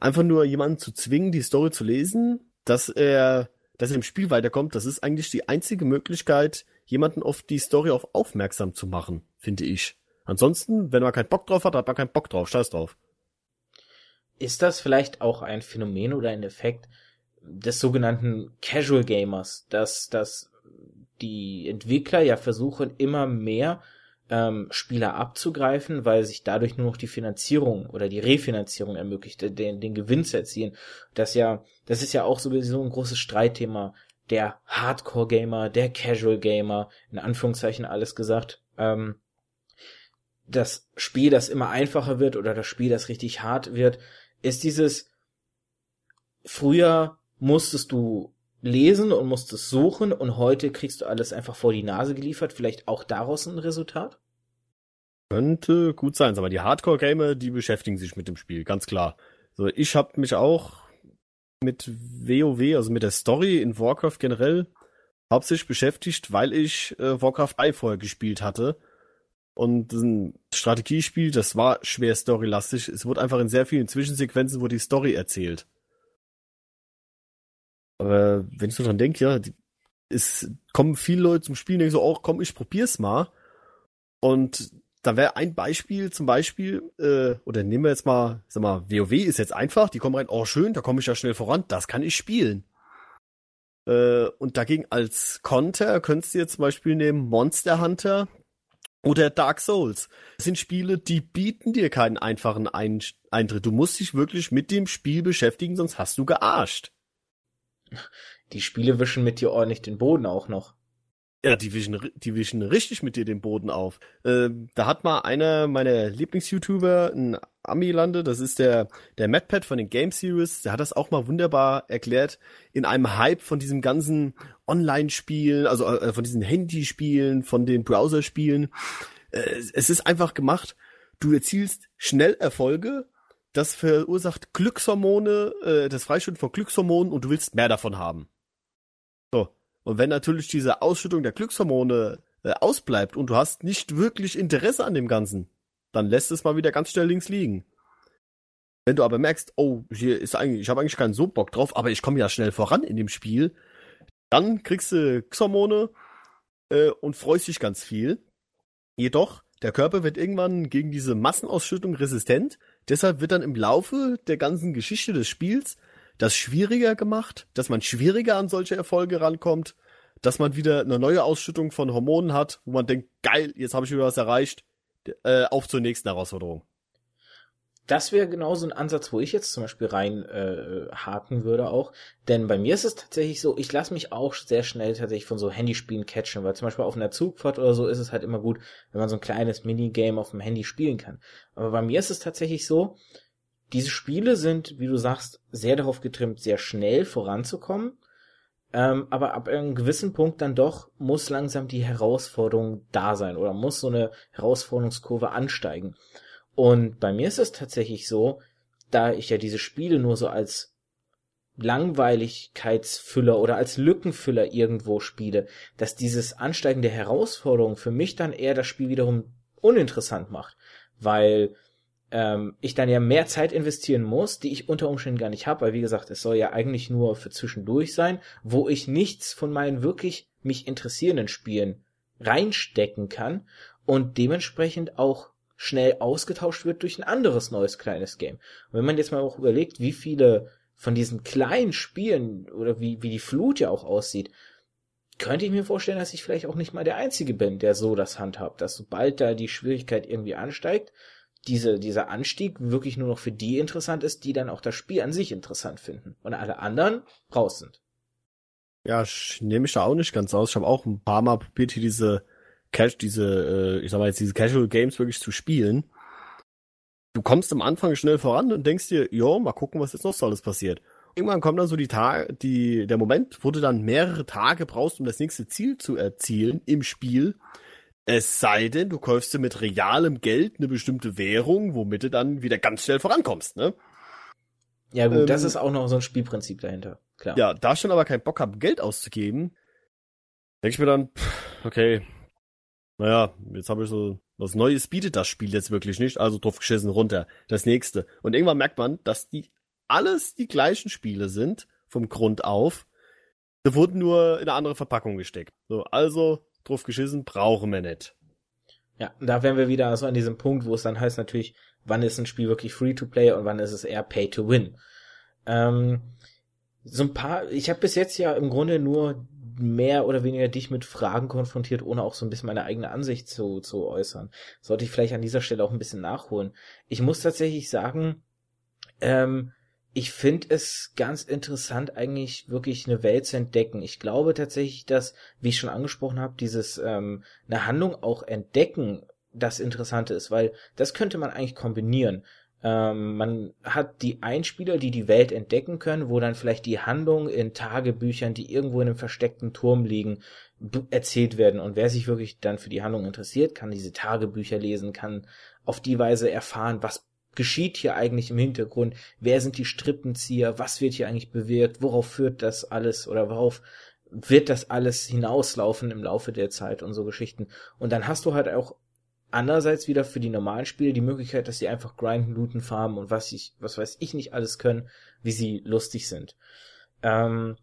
einfach nur jemanden zu zwingen, die Story zu lesen, dass er dass er im Spiel weiterkommt, das ist eigentlich die einzige Möglichkeit, jemanden auf die Story auf aufmerksam zu machen, finde ich. Ansonsten, wenn man keinen Bock drauf hat, hat man keinen Bock drauf, scheiß drauf. Ist das vielleicht auch ein Phänomen oder ein Effekt des sogenannten Casual Gamers, dass, dass die Entwickler ja versuchen, immer mehr ähm, Spieler abzugreifen, weil sich dadurch nur noch die Finanzierung oder die Refinanzierung ermöglicht, den, den Gewinn zu erzielen. Das ja, das ist ja auch sowieso ein großes Streitthema. Der Hardcore-Gamer, der Casual-Gamer, in Anführungszeichen alles gesagt. Ähm, das Spiel, das immer einfacher wird oder das Spiel, das richtig hart wird, ist dieses früher musstest du lesen und musstest suchen und heute kriegst du alles einfach vor die Nase geliefert. Vielleicht auch daraus ein Resultat? Könnte gut sein, aber die Hardcore-Gamer, die beschäftigen sich mit dem Spiel, ganz klar. So, ich habe mich auch mit WoW, also mit der Story in Warcraft generell, hauptsächlich beschäftigt, weil ich äh, Warcraft 3 vorher gespielt hatte. Und ein Strategiespiel, das war schwer storylastig. Es wurde einfach in sehr vielen Zwischensequenzen wurde die Story erzählt. Aber wenn ich so dran denke, ja, es kommen viele Leute zum Spielen, denken so, oh, komm, ich probier's mal. Und da wäre ein Beispiel, zum Beispiel, äh, oder nehmen wir jetzt mal, sag mal, WoW ist jetzt einfach, die kommen rein, oh schön, da komme ich ja schnell voran, das kann ich spielen. Äh, und dagegen als Konter könntest du jetzt zum Beispiel nehmen Monster Hunter oder Dark Souls. Das sind Spiele, die bieten dir keinen einfachen Eintritt. Du musst dich wirklich mit dem Spiel beschäftigen, sonst hast du gearscht. Die Spiele wischen mit dir ordentlich den Boden auch noch. Ja, die wischen, die wischen richtig mit dir den Boden auf. Ähm, da hat mal einer meiner Lieblings-YouTuber, ein Ami-Lande, das ist der, der MadPad von den Game Series, der hat das auch mal wunderbar erklärt, in einem Hype von diesem ganzen Online-Spielen, also äh, von diesen Handyspielen, von den Browserspielen. Äh, es ist einfach gemacht, du erzielst schnell Erfolge das verursacht Glückshormone, äh, das Freischütten von Glückshormonen und du willst mehr davon haben. So. Und wenn natürlich diese Ausschüttung der Glückshormone äh, ausbleibt und du hast nicht wirklich Interesse an dem Ganzen, dann lässt es mal wieder ganz schnell links liegen. Wenn du aber merkst, oh, hier ist eigentlich, ich habe eigentlich keinen so Bock drauf, aber ich komme ja schnell voran in dem Spiel, dann kriegst du Glückshormone äh, und freust dich ganz viel. Jedoch, der Körper wird irgendwann gegen diese Massenausschüttung resistent, Deshalb wird dann im Laufe der ganzen Geschichte des Spiels das schwieriger gemacht, dass man schwieriger an solche Erfolge rankommt, dass man wieder eine neue Ausschüttung von Hormonen hat, wo man denkt, geil, jetzt habe ich wieder was erreicht, äh, auf zur nächsten Herausforderung das wäre genau so ein Ansatz, wo ich jetzt zum Beispiel rein äh, haken würde auch. Denn bei mir ist es tatsächlich so, ich lasse mich auch sehr schnell tatsächlich von so Handyspielen catchen, weil zum Beispiel auf einer Zugfahrt oder so ist es halt immer gut, wenn man so ein kleines Minigame auf dem Handy spielen kann. Aber bei mir ist es tatsächlich so, diese Spiele sind, wie du sagst, sehr darauf getrimmt, sehr schnell voranzukommen. Ähm, aber ab einem gewissen Punkt dann doch muss langsam die Herausforderung da sein oder muss so eine Herausforderungskurve ansteigen. Und bei mir ist es tatsächlich so, da ich ja diese Spiele nur so als Langweiligkeitsfüller oder als Lückenfüller irgendwo spiele, dass dieses Ansteigen der Herausforderung für mich dann eher das Spiel wiederum uninteressant macht, weil ähm, ich dann ja mehr Zeit investieren muss, die ich unter Umständen gar nicht habe, weil wie gesagt, es soll ja eigentlich nur für zwischendurch sein, wo ich nichts von meinen wirklich mich interessierenden Spielen reinstecken kann und dementsprechend auch schnell ausgetauscht wird durch ein anderes neues kleines Game. Und wenn man jetzt mal auch überlegt, wie viele von diesen kleinen Spielen oder wie, wie die Flut ja auch aussieht, könnte ich mir vorstellen, dass ich vielleicht auch nicht mal der Einzige bin, der so das handhabt, dass sobald da die Schwierigkeit irgendwie ansteigt, diese, dieser Anstieg wirklich nur noch für die interessant ist, die dann auch das Spiel an sich interessant finden und alle anderen raus sind. Ja, ich nehme mich da auch nicht ganz aus. Ich habe auch ein paar Mal probiert, hier diese Cash, diese, äh, ich sag mal jetzt diese Casual Games wirklich zu spielen, du kommst am Anfang schnell voran und denkst dir, jo, mal gucken, was jetzt noch so alles passiert. Irgendwann kommt dann so die Tage, die, der Moment, wo du dann mehrere Tage brauchst, um das nächste Ziel zu erzielen im Spiel. Es sei denn, du kaufst dir mit realem Geld eine bestimmte Währung, womit du dann wieder ganz schnell vorankommst, ne? Ja gut, ähm, das ist auch noch so ein Spielprinzip dahinter, klar. Ja, da ich schon aber keinen Bock habe, Geld auszugeben, denke ich mir dann, okay, naja, jetzt habe ich so, was Neues bietet das Spiel jetzt wirklich nicht, also drauf geschissen runter. Das nächste. Und irgendwann merkt man, dass die alles die gleichen Spiele sind, vom Grund auf. Sie wurden nur in eine andere Verpackung gesteckt. So, also, drauf geschissen, brauchen wir nicht. Ja, da wären wir wieder so an diesem Punkt, wo es dann heißt natürlich, wann ist ein Spiel wirklich free to play und wann ist es eher pay to win. Ähm, so ein paar, ich habe bis jetzt ja im Grunde nur mehr oder weniger dich mit Fragen konfrontiert, ohne auch so ein bisschen meine eigene Ansicht zu, zu äußern. Sollte ich vielleicht an dieser Stelle auch ein bisschen nachholen. Ich muss tatsächlich sagen, ähm, ich finde es ganz interessant, eigentlich wirklich eine Welt zu entdecken. Ich glaube tatsächlich, dass, wie ich schon angesprochen habe, dieses ähm, eine Handlung auch entdecken das Interessante ist, weil das könnte man eigentlich kombinieren. Ähm, man hat die Einspieler, die die Welt entdecken können, wo dann vielleicht die Handlung in Tagebüchern, die irgendwo in einem versteckten Turm liegen, erzählt werden. Und wer sich wirklich dann für die Handlung interessiert, kann diese Tagebücher lesen, kann auf die Weise erfahren, was geschieht hier eigentlich im Hintergrund, wer sind die Strippenzieher, was wird hier eigentlich bewirkt, worauf führt das alles oder worauf wird das alles hinauslaufen im Laufe der Zeit und so Geschichten. Und dann hast du halt auch Andererseits wieder für die normalen Spiele die Möglichkeit, dass sie einfach grinden, looten, farmen und was ich, was weiß ich nicht alles können, wie sie lustig sind. Ähm,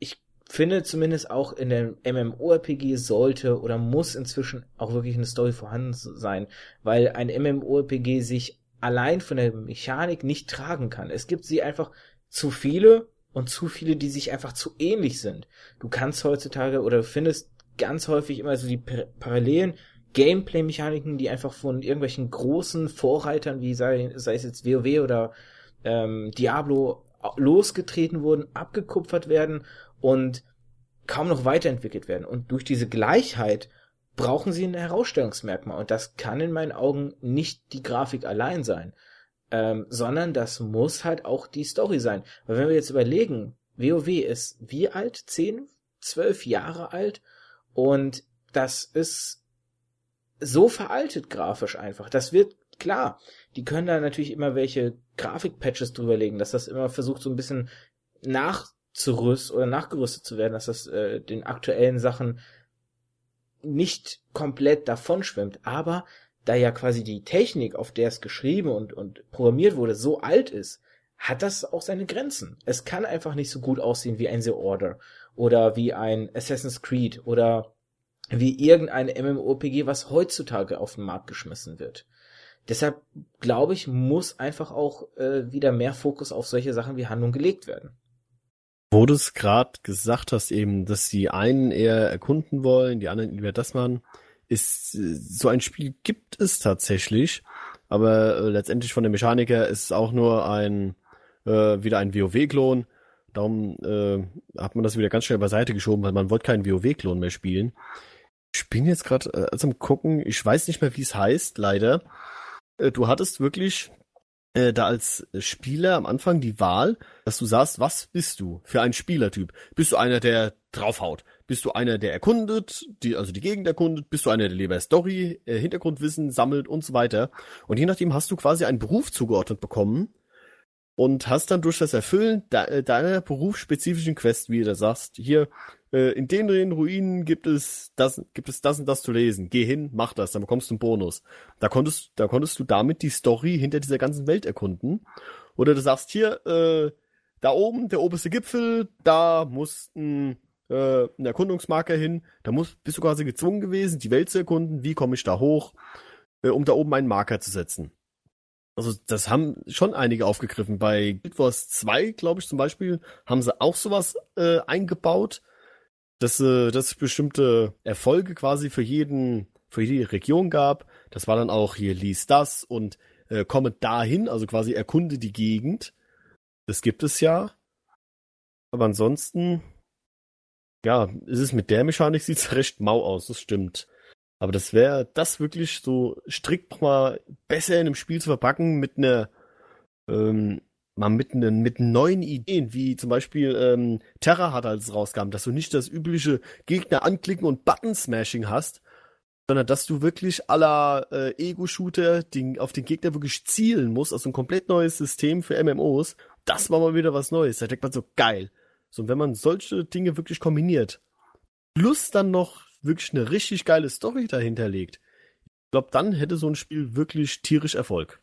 ich finde zumindest auch in dem MMORPG sollte oder muss inzwischen auch wirklich eine Story vorhanden sein, weil ein MMORPG sich allein von der Mechanik nicht tragen kann. Es gibt sie einfach zu viele und zu viele, die sich einfach zu ähnlich sind. Du kannst heutzutage oder findest ganz häufig immer so die Parallelen Gameplay-Mechaniken, die einfach von irgendwelchen großen Vorreitern, wie sei, sei es jetzt WoW oder ähm, Diablo, losgetreten wurden, abgekupfert werden und kaum noch weiterentwickelt werden. Und durch diese Gleichheit brauchen sie ein Herausstellungsmerkmal. Und das kann in meinen Augen nicht die Grafik allein sein, ähm, sondern das muss halt auch die Story sein. Weil wenn wir jetzt überlegen, WoW ist wie alt? Zehn, zwölf Jahre alt und das ist so veraltet grafisch einfach. Das wird klar. Die können da natürlich immer welche Grafikpatches drüberlegen, dass das immer versucht so ein bisschen nachzurüst oder nachgerüstet zu werden, dass das äh, den aktuellen Sachen nicht komplett davon schwimmt. Aber da ja quasi die Technik, auf der es geschrieben und, und programmiert wurde, so alt ist, hat das auch seine Grenzen. Es kann einfach nicht so gut aussehen wie ein The Order oder wie ein Assassin's Creed oder wie irgendein MMORPG, was heutzutage auf den Markt geschmissen wird. Deshalb glaube ich, muss einfach auch äh, wieder mehr Fokus auf solche Sachen wie Handlung gelegt werden. Wo du es gerade gesagt hast, eben, dass die einen eher erkunden wollen, die anderen lieber das machen, ist so ein Spiel gibt es tatsächlich, aber äh, letztendlich von der Mechaniker ist es auch nur ein äh, wieder ein WoW-Klon. Darum äh, hat man das wieder ganz schnell beiseite geschoben, weil man wollte keinen WoW-Klon mehr spielen. Ich bin jetzt gerade äh, zum Gucken, ich weiß nicht mehr, wie es heißt, leider. Äh, du hattest wirklich äh, da als Spieler am Anfang die Wahl, dass du sagst, was bist du für ein Spielertyp? Bist du einer, der draufhaut? Bist du einer, der erkundet, die, also die Gegend erkundet? Bist du einer, der lieber Story, äh, Hintergrundwissen sammelt und so weiter? Und je nachdem hast du quasi einen Beruf zugeordnet bekommen und hast dann durch das Erfüllen de deiner berufsspezifischen Quest, wie du sagst, hier, äh, in den, Ruinen gibt es das, gibt es das und das zu lesen. Geh hin, mach das, dann bekommst du einen Bonus. Da konntest, da konntest du damit die Story hinter dieser ganzen Welt erkunden. Oder du sagst hier, äh, da oben, der oberste Gipfel, da muss ein, äh, ein Erkundungsmarker hin. Da muss, bist du quasi gezwungen gewesen, die Welt zu erkunden. Wie komme ich da hoch, äh, um da oben einen Marker zu setzen? Also das haben schon einige aufgegriffen. Bei Guild Wars 2, glaube ich zum Beispiel, haben sie auch sowas äh, eingebaut dass, äh, dass es bestimmte Erfolge quasi für jeden, für jede Region gab. Das war dann auch hier lies das und äh, komme dahin, also quasi erkunde die Gegend. Das gibt es ja. Aber ansonsten, ja, ist es mit der Mechanik sieht's recht mau aus, das stimmt. Aber das wäre das wirklich so strikt mal besser in einem Spiel zu verpacken mit einer ähm, mal mit, mit neuen Ideen, wie zum Beispiel ähm, Terra hat, als rauskam, dass du nicht das übliche Gegner anklicken und Button-Smashing hast, sondern dass du wirklich aller äh, Ego-Shooter auf den Gegner wirklich zielen musst, also ein komplett neues System für MMOs. Das war mal wieder was Neues. Da denkt man so, geil. So, und wenn man solche Dinge wirklich kombiniert, plus dann noch wirklich eine richtig geile Story dahinter legt, ich glaube, dann hätte so ein Spiel wirklich tierisch Erfolg.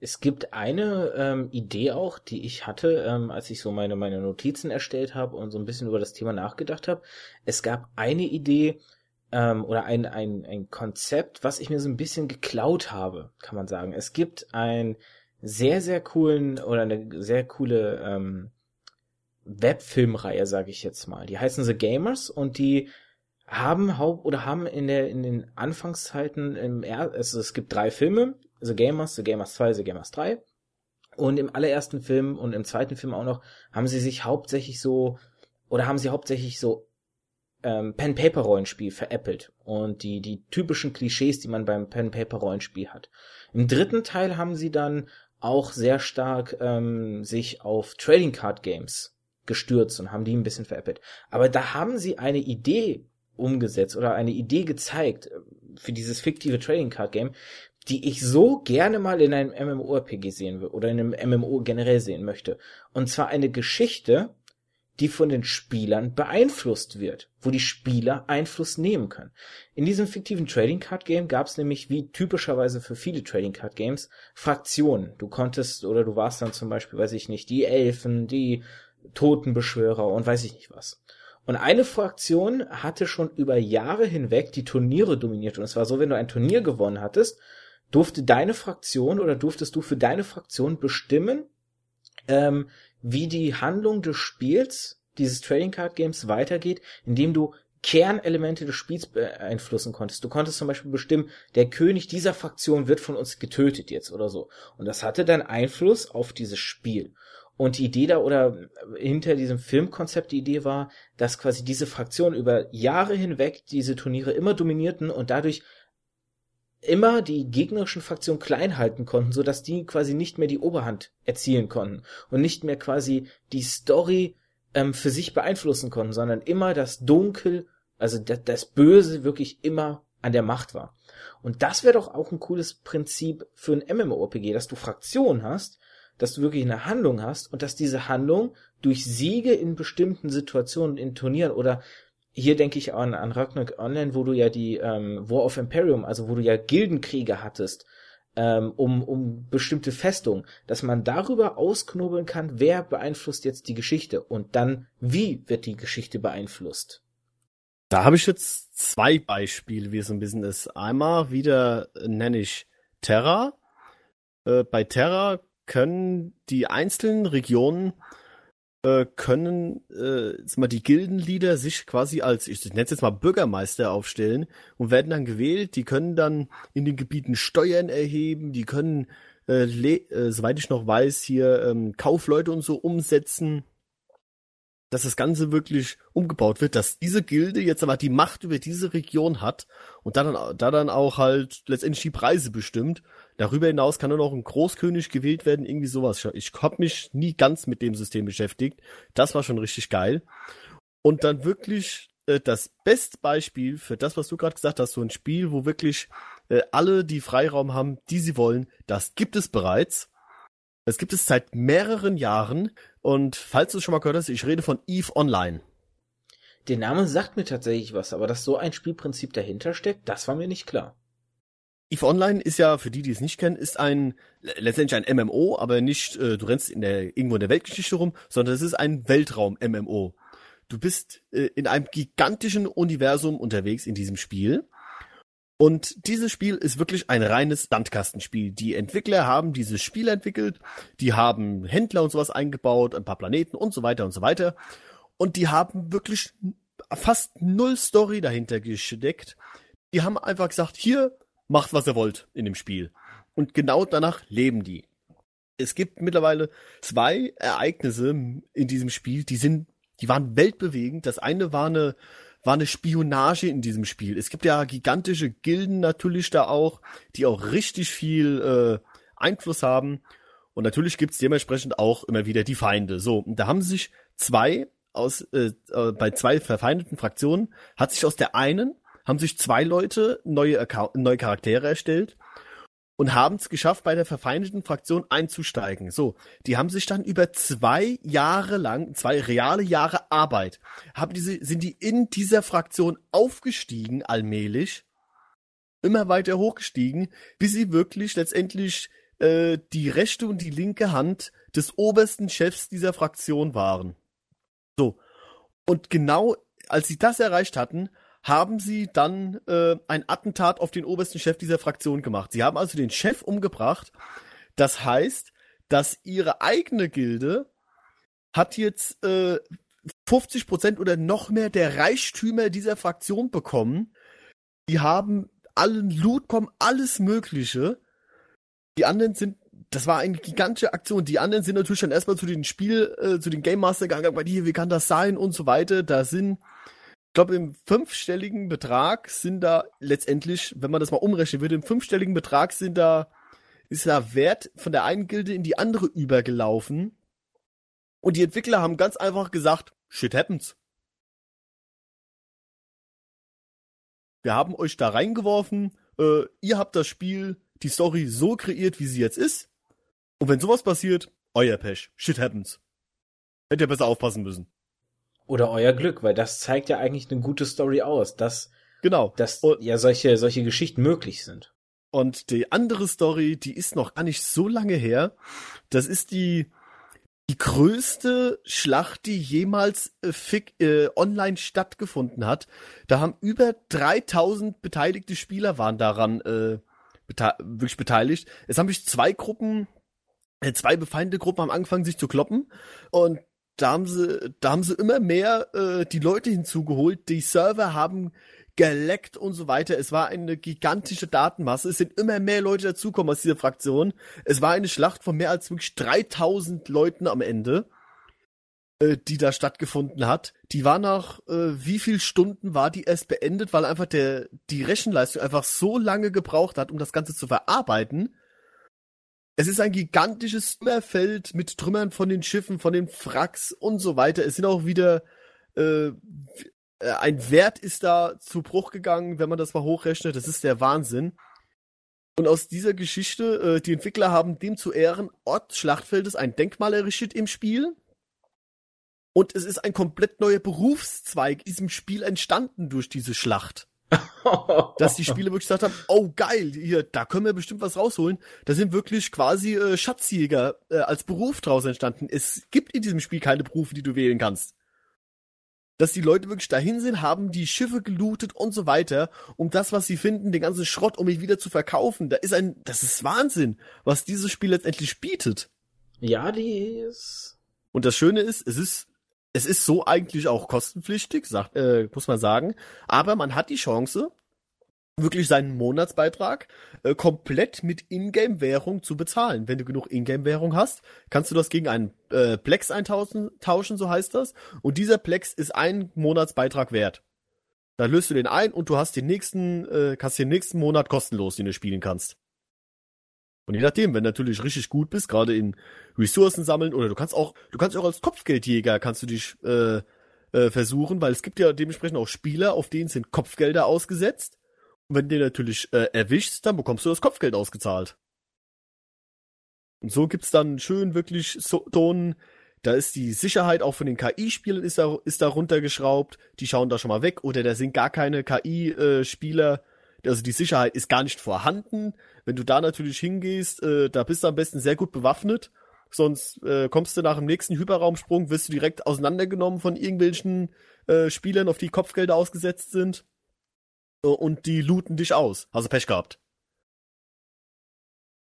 Es gibt eine ähm, Idee auch, die ich hatte, ähm, als ich so meine, meine Notizen erstellt habe und so ein bisschen über das Thema nachgedacht habe. Es gab eine Idee ähm, oder ein, ein, ein Konzept, was ich mir so ein bisschen geklaut habe, kann man sagen. Es gibt ein sehr, sehr coolen oder eine sehr coole ähm, Webfilmreihe, sage ich jetzt mal. Die heißen The Gamers und die haben Haupt oder haben in der in den Anfangszeiten im er also es gibt drei Filme, The Gamers, The Gamers 2, The Gamers 3 und im allerersten Film und im zweiten Film auch noch haben sie sich hauptsächlich so oder haben sie hauptsächlich so ähm, Pen Paper Rollenspiel veräppelt und die die typischen Klischees, die man beim Pen Paper Rollenspiel hat. Im dritten Teil haben sie dann auch sehr stark ähm, sich auf Trading Card Games gestürzt und haben die ein bisschen veräppelt. Aber da haben sie eine Idee umgesetzt oder eine Idee gezeigt äh, für dieses fiktive Trading Card Game, die ich so gerne mal in einem MMORPG sehen will oder in einem MMO generell sehen möchte. Und zwar eine Geschichte, die von den Spielern beeinflusst wird, wo die Spieler Einfluss nehmen können. In diesem fiktiven Trading Card Game gab es nämlich, wie typischerweise für viele Trading Card Games, Fraktionen. Du konntest oder du warst dann zum Beispiel, weiß ich nicht, die Elfen, die Totenbeschwörer und weiß ich nicht was. Und eine Fraktion hatte schon über Jahre hinweg die Turniere dominiert. Und es war so, wenn du ein Turnier gewonnen hattest, durfte deine Fraktion oder durftest du für deine Fraktion bestimmen, ähm, wie die Handlung des Spiels, dieses Trading Card Games weitergeht, indem du Kernelemente des Spiels beeinflussen konntest. Du konntest zum Beispiel bestimmen, der König dieser Fraktion wird von uns getötet jetzt oder so. Und das hatte dann Einfluss auf dieses Spiel. Und die Idee da oder hinter diesem Filmkonzept die Idee war, dass quasi diese Fraktionen über Jahre hinweg diese Turniere immer dominierten und dadurch immer die gegnerischen Fraktionen klein halten konnten, so dass die quasi nicht mehr die Oberhand erzielen konnten und nicht mehr quasi die Story ähm, für sich beeinflussen konnten, sondern immer das Dunkel, also das, das Böse wirklich immer an der Macht war. Und das wäre doch auch ein cooles Prinzip für ein MMORPG, dass du Fraktionen hast, dass du wirklich eine Handlung hast und dass diese Handlung durch Siege in bestimmten Situationen, in Turnieren oder hier denke ich an, an Ragnarok Online, wo du ja die ähm, War of Imperium, also wo du ja Gildenkriege hattest, ähm, um, um bestimmte Festungen, dass man darüber ausknobeln kann, wer beeinflusst jetzt die Geschichte und dann wie wird die Geschichte beeinflusst. Da habe ich jetzt zwei Beispiele, wie es ein bisschen ist. Einmal wieder nenne ich Terra. Äh, bei Terra können die einzelnen Regionen äh, können äh, jetzt mal die Gildenleader sich quasi als, ich nenne es jetzt mal Bürgermeister aufstellen und werden dann gewählt. Die können dann in den Gebieten Steuern erheben, die können, äh, äh, soweit ich noch weiß, hier ähm, Kaufleute und so umsetzen dass das Ganze wirklich umgebaut wird, dass diese Gilde jetzt aber die Macht über diese Region hat und da dann, da dann auch halt letztendlich die Preise bestimmt. Darüber hinaus kann dann auch ein Großkönig gewählt werden, irgendwie sowas. Ich habe mich nie ganz mit dem System beschäftigt. Das war schon richtig geil. Und dann wirklich äh, das beste Beispiel für das, was du gerade gesagt hast, so ein Spiel, wo wirklich äh, alle die Freiraum haben, die sie wollen, das gibt es bereits. Es gibt es seit mehreren Jahren und falls du es schon mal gehört hast, ich rede von EVE Online. Der Name sagt mir tatsächlich was, aber dass so ein Spielprinzip dahinter steckt, das war mir nicht klar. EVE Online ist ja, für die, die es nicht kennen, ist ein letztendlich ein MMO, aber nicht, äh, du rennst in der, irgendwo in der Weltgeschichte rum, sondern es ist ein Weltraum-MMO. Du bist äh, in einem gigantischen Universum unterwegs in diesem Spiel und dieses Spiel ist wirklich ein reines Landkastenspiel. Die Entwickler haben dieses Spiel entwickelt, die haben Händler und sowas eingebaut, ein paar Planeten und so weiter und so weiter. Und die haben wirklich fast null Story dahinter gesteckt. Die haben einfach gesagt, hier, macht was ihr wollt in dem Spiel. Und genau danach leben die. Es gibt mittlerweile zwei Ereignisse in diesem Spiel, die sind, die waren weltbewegend. Das eine war eine war eine Spionage in diesem Spiel. Es gibt ja gigantische Gilden natürlich da auch, die auch richtig viel äh, Einfluss haben. Und natürlich gibt's dementsprechend auch immer wieder die Feinde. So, und da haben sich zwei aus äh, äh, bei zwei verfeindeten Fraktionen hat sich aus der einen haben sich zwei Leute neue neue Charaktere erstellt und haben es geschafft, bei der verfeindeten Fraktion einzusteigen. So, die haben sich dann über zwei Jahre lang, zwei reale Jahre Arbeit, haben diese, sind die in dieser Fraktion aufgestiegen allmählich, immer weiter hochgestiegen, bis sie wirklich letztendlich äh, die rechte und die linke Hand des obersten Chefs dieser Fraktion waren. So. Und genau als sie das erreicht hatten, haben sie dann äh, ein Attentat auf den obersten Chef dieser Fraktion gemacht. Sie haben also den Chef umgebracht. Das heißt, dass ihre eigene Gilde hat jetzt äh, 50 Prozent oder noch mehr der Reichtümer dieser Fraktion bekommen. Die haben allen Loot bekommen, alles Mögliche. Die anderen sind, das war eine gigantische Aktion. Die anderen sind natürlich dann erstmal zu den Spiel, äh, zu den Game Master gegangen, bei dir, wie kann das sein und so weiter. Da sind, glaube, im fünfstelligen Betrag sind da letztendlich, wenn man das mal umrechnen würde, im fünfstelligen Betrag sind da, ist da Wert von der einen Gilde in die andere übergelaufen. Und die Entwickler haben ganz einfach gesagt, shit happens. Wir haben euch da reingeworfen, äh, ihr habt das Spiel, die Story so kreiert, wie sie jetzt ist. Und wenn sowas passiert, euer Pech. Shit happens. Hättet ihr besser aufpassen müssen. Oder euer Glück, weil das zeigt ja eigentlich eine gute Story aus, dass, genau. dass und, ja solche, solche Geschichten möglich sind. Und die andere Story, die ist noch gar nicht so lange her. Das ist die, die größte Schlacht, die jemals äh, fick, äh, online stattgefunden hat. Da haben über 3000 beteiligte Spieler waren daran äh, bete wirklich beteiligt. Es haben sich zwei Gruppen, äh, zwei befeindete Gruppen haben angefangen sich zu kloppen und da haben sie, da haben sie immer mehr äh, die Leute hinzugeholt. Die Server haben geleckt und so weiter. Es war eine gigantische Datenmasse. Es sind immer mehr Leute dazukommen aus dieser Fraktion. Es war eine Schlacht von mehr als wirklich 3000 Leuten am Ende, äh, die da stattgefunden hat. Die war nach äh, wie viel Stunden war die erst beendet, weil einfach der die Rechenleistung einfach so lange gebraucht hat, um das Ganze zu verarbeiten. Es ist ein gigantisches Trümmerfeld mit Trümmern von den Schiffen, von den Wracks und so weiter. Es sind auch wieder äh, äh, ein Wert ist da zu Bruch gegangen, wenn man das mal hochrechnet. Das ist der Wahnsinn. Und aus dieser Geschichte, äh, die Entwickler haben dem zu Ehren Ort Schlachtfeldes ein Denkmal errichtet im Spiel. Und es ist ein komplett neuer Berufszweig diesem Spiel entstanden durch diese Schlacht. Dass die Spieler wirklich gesagt haben, oh geil, hier, da können wir bestimmt was rausholen. Da sind wirklich quasi äh, Schatzjäger äh, als Beruf draus entstanden. Es gibt in diesem Spiel keine Berufe, die du wählen kannst dass die Leute wirklich dahin sind, haben die Schiffe gelootet und so weiter, um das, was sie finden, den ganzen Schrott, um ihn wieder zu verkaufen. Da ist ein, das ist Wahnsinn, was dieses Spiel letztendlich bietet. Ja, die ist. Und das Schöne ist, es ist, es ist so eigentlich auch kostenpflichtig, sagt, äh, muss man sagen. Aber man hat die Chance, wirklich seinen Monatsbeitrag äh, komplett mit Ingame-Währung zu bezahlen. Wenn du genug Ingame-Währung hast, kannst du das gegen einen äh, Plex eintauschen, tauschen, so heißt das. Und dieser Plex ist ein Monatsbeitrag wert. Da löst du den ein und du hast den nächsten, äh, kannst den nächsten Monat kostenlos, den du spielen kannst. Und je nachdem, wenn du natürlich richtig gut bist, gerade in Ressourcen sammeln oder du kannst auch, du kannst auch als Kopfgeldjäger kannst du dich äh, äh, versuchen, weil es gibt ja dementsprechend auch Spieler, auf denen sind Kopfgelder ausgesetzt. Und wenn du den natürlich äh, erwischst, dann bekommst du das Kopfgeld ausgezahlt. Und so gibt's dann schön wirklich so Ton, da ist die Sicherheit auch von den KI-Spielen ist da, ist da runtergeschraubt, die schauen da schon mal weg. Oder da sind gar keine KI-Spieler, äh, also die Sicherheit ist gar nicht vorhanden. Wenn du da natürlich hingehst, äh, da bist du am besten sehr gut bewaffnet, sonst äh, kommst du nach dem nächsten Hyperraumsprung, wirst du direkt auseinandergenommen von irgendwelchen äh, Spielern, auf die Kopfgelder ausgesetzt sind. Äh, und die looten dich aus. Hast du Pech gehabt.